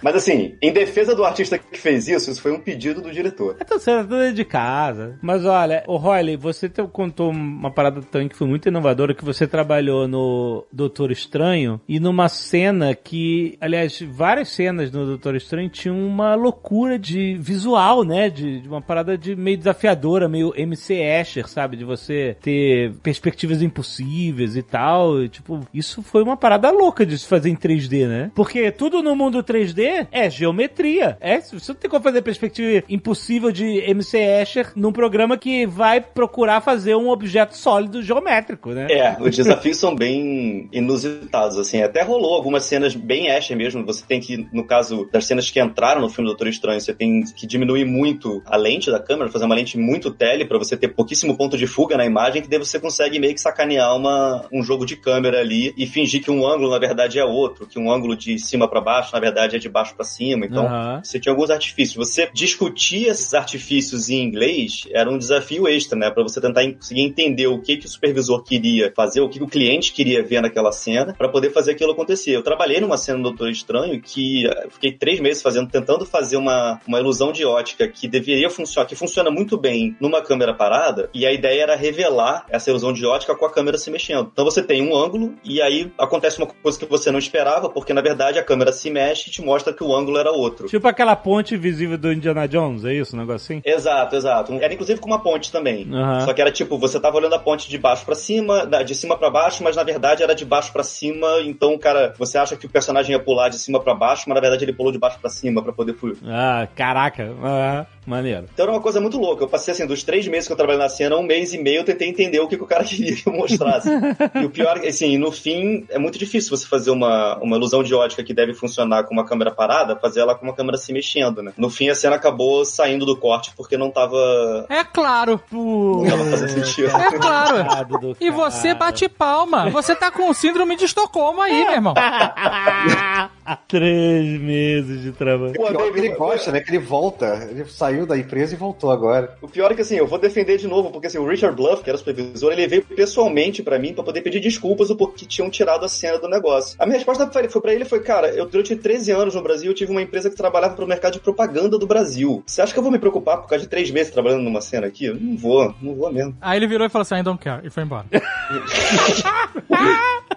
Mas assim, em defesa do artista que fez isso, isso foi um pedido do diretor. Então você tá de casa. Mas olha, o Royle, você contou uma parada também que foi muito inovadora, que você trabalhou no Doutor Estranho e numa cena que, aliás, várias cenas no Doutor Estranho tinham uma loucura de visual, né? De, de uma parada de meio desafiadora, meio MC Escher, sabe? De você ter perspectivas impossíveis e tal. E, tipo, isso foi uma parada louca de se fazer em 3D, né? Porque tudo no mundo 3D é geometria. É, você não tem como fazer perspectiva impossível de MC Escher num programa que vai procurar fazer um objeto sólido geométrico, né? É, os desafios são bem inusitados, assim. Até rolou algumas cenas bem Escher mesmo. Você tem que, no caso das cenas que entraram no filme Doutor Estranho, você tem que diminuir muito a lente da câmera, fazer uma lente muito tele pra você ter pouquíssimo ponto de fuga na imagem, que daí você consegue meio que sacanear uma, um jogo de câmera ali e fingir que um ângulo, na verdade, é outro, que um ângulo de cima pra baixo, na verdade, é de baixo pra cima. Então, Aham. você tinha alguns artifícios. Você discutir esses artifícios em inglês era um desafio extra, né? Pra você tentar en- conseguir entender o que, que o supervisor queria fazer, o que, que o cliente queria ver naquela cena, pra poder fazer aquilo acontecer. Eu trabalhei numa cena do Doutor Estranho que eh, fiquei três meses fazendo, tentando fazer uma, uma ilusão de ótica que deveria funcionar, que funciona muito bem numa câmera parada, e a ideia era revelar essa ilusão de ótica com a câmera se mexendo. Então você tem um ângulo, e aí acontece uma coisa que você não esperava, porque na verdade a câmera se mexe e te mostra que o ângulo era outro. Tipo aquela ponte visível do Indiana Jones, é isso? Um negócio assim? Exato, exato. Era inclusive com uma ponte também. Aham. Só que era tipo, você tava olhando a ponte de baixo pra cima, de cima pra baixo, mas na verdade era de baixo pra cima, então, cara, você acha que o personagem ia pular de cima pra baixo, mas na verdade ele pulou de baixo pra cima pra poder fugir. Ah, caraca. Ah, maneiro. Então era uma coisa muito louca. Eu passei assim, dos três meses que eu trabalhei na cena, um mês e meio eu tentei entender o que, que o cara queria que eu mostrasse. e o pior, assim, no fim, é muito difícil você fazer uma, uma ilusão de ótica que deve funcionar com uma câmera parada, fazer ela com uma câmera se mexendo, né? No fim, a cena acabou saindo do corte porque não tava. É claro. Não tava fazendo sentido. É claro. E você bate palma. Você tá com síndrome de Estocolmo aí, meu irmão. Três meses de trabalho. Pô, David, ele gosta, né? Que ele volta. Ele saiu da empresa e voltou agora. O pior é que assim, eu vou defender de novo, porque assim, o Richard Bluff, que era o supervisor, ele veio pessoalmente pra mim pra poder pedir desculpas do porquê tinham tirado a cena do negócio. A minha resposta foi foi pra ele foi, cara, eu durante 13 anos no Brasil eu tive uma empresa que trabalhava pro mercado de propaganda do Brasil. Você acha que eu vou me preocupar por causa de três meses trabalhando numa cena aqui? Eu não vou, não vou mesmo. Aí ele virou e falou assim, I don't care. E foi embora.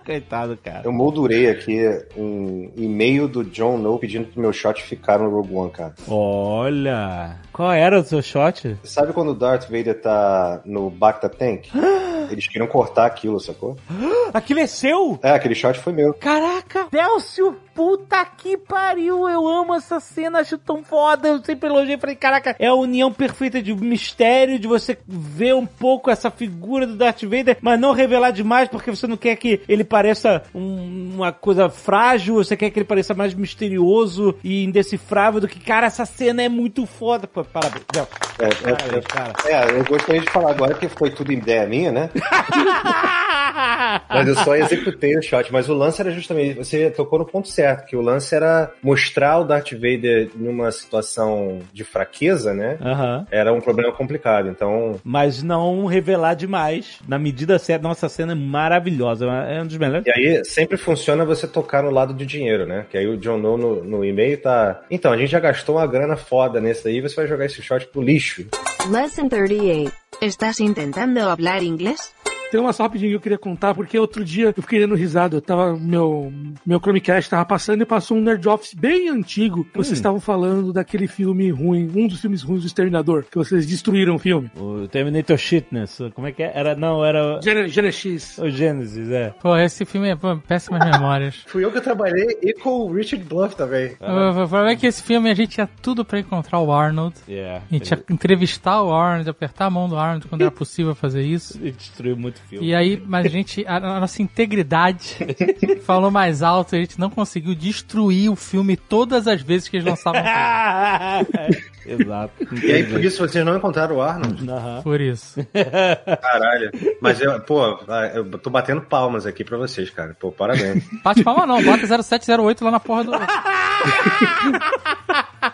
Coitado, cara. Eu moldurei aqui um e-mail do John No pedindo pro meu shot ficar no Rogue One, cara. Olha. Qual era o seu shot? Sabe quando o Darth Vader tá no Bacta Tank? Eles queriam cortar aquilo, sacou? Aquilo é seu? É, aquele shot foi meu. Caraca, Delcio, puta que pariu, eu amo essa cena, acho tão foda, eu sempre elogiei, falei, caraca, é a união perfeita de mistério, de você ver um pouco essa figura do Darth Vader, mas não revelar demais, porque você não quer que ele pareça um- uma coisa frágil, você quer que ele pareça mais misterioso e indecifrável do que, cara, essa cena é muito foda, Pô, parabéns, Delcio, É, é, parabéns, cara. é, é, eu gostaria de falar agora que foi tudo ideia minha, né? Mas eu só executei o shot. Mas o lance era justamente. Você tocou no ponto certo, que o lance era mostrar o Darth Vader numa situação de fraqueza, né? Aham. Era um problema complicado. Então, Mas não revelar demais, na medida certa, nossa cena é maravilhosa, é um dos melhores. E aí sempre funciona você tocar no lado de dinheiro, né? Que aí o John No no, no e-mail tá. Então, a gente já gastou uma grana foda nesse aí, você vai jogar esse shot pro lixo. Lesson 38. ¿Estás intentando hablar inglés? Tem uma só rapidinho que eu queria contar, porque outro dia eu fiquei dando risada. Eu tava, meu, meu Chromecast tava passando e passou um Nerd Office bem antigo. que Vocês estavam falando daquele filme ruim, um dos filmes ruins do Exterminador, que vocês destruíram o filme. O Terminator Shitness, como é que é? Era, não, era Gene- Genesis. o Genesis, é. Pô, esse filme é pô, péssimas memórias. Fui eu que trabalhei e com o Richard Bluff também. O o problema é que esse filme a gente tinha tudo pra encontrar o Arnold. Yeah. A gente ia entrevistar o Arnold, apertar a mão do Arnold quando era possível fazer isso. Ele destruiu muito muito filme. E aí, mas a gente, a, a nossa integridade falou mais alto, a gente não conseguiu destruir o filme todas as vezes que eles lançavam. Exato. E aí, por isso, vocês não encontraram o Arnold? Aham. Por isso. Caralho. Mas eu, pô, eu tô batendo palmas aqui pra vocês, cara. Pô, parabéns. Bate palma não, bota 0708 lá na porra do.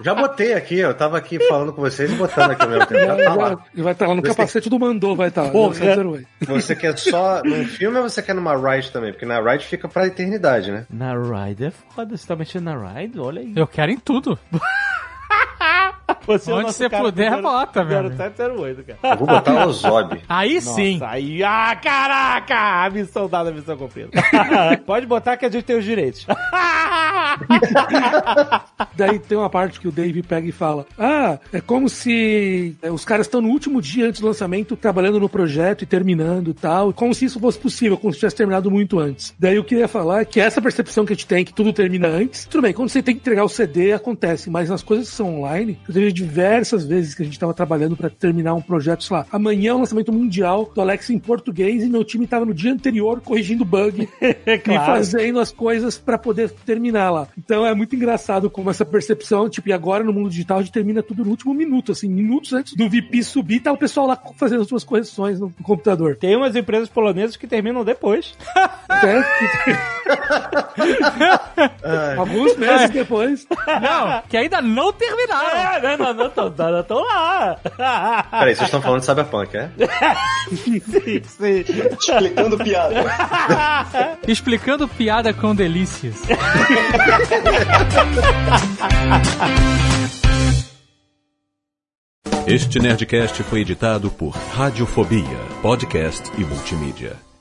Já botei aqui, eu tava aqui falando com vocês e botando aqui ao mesmo tempo. Já tá lá. Ele vai estar lá no Você- capacete do mandou, vai estar. 0708. Você quer só num filme ou você quer numa ride também? Porque na ride fica pra eternidade, né? Na Ride é foda, você tá mexendo na Ride? Olha aí. Eu quero em tudo. Você é Onde nosso você cara puder, bota, meu amigo. 0708, cara. Eu vou botar o Zob. Aí sim. Nossa, aí, ah, caraca! A missão dada, a missão cumprida. Pode botar que a gente tem os direitos. Daí tem uma parte que o Dave pega e fala: Ah, é como se é, os caras estão no último dia antes do lançamento trabalhando no projeto e terminando e tal, como se isso fosse possível, como se tivesse terminado muito antes. Daí eu queria falar que essa percepção que a gente tem, que tudo termina antes, tudo bem, quando você tem que entregar o CD, acontece, mas nas coisas que são online, eu teve diversas vezes que a gente tava trabalhando para terminar um projeto, sei lá, amanhã é o lançamento mundial do Alex em português e meu time tava no dia anterior corrigindo bug e Claro. fazendo as coisas pra poder terminar lá. Então é muito engraçado como essa percepção, tipo, e agora no mundo digital a gente termina tudo no último minuto, assim, minutos antes do VP subir, tá o pessoal lá fazendo as suas correções no computador. Tem umas empresas polonesas que terminam depois. É, Alguns meses depois. Não, que ainda não terminaram. É, não, não, não, não, estão lá. Peraí, vocês estão falando de Cyberpunk, é? sim, sim. Explicando piada. Explicando piada com delícias. Este Nerdcast foi editado por Radiofobia, podcast e multimídia.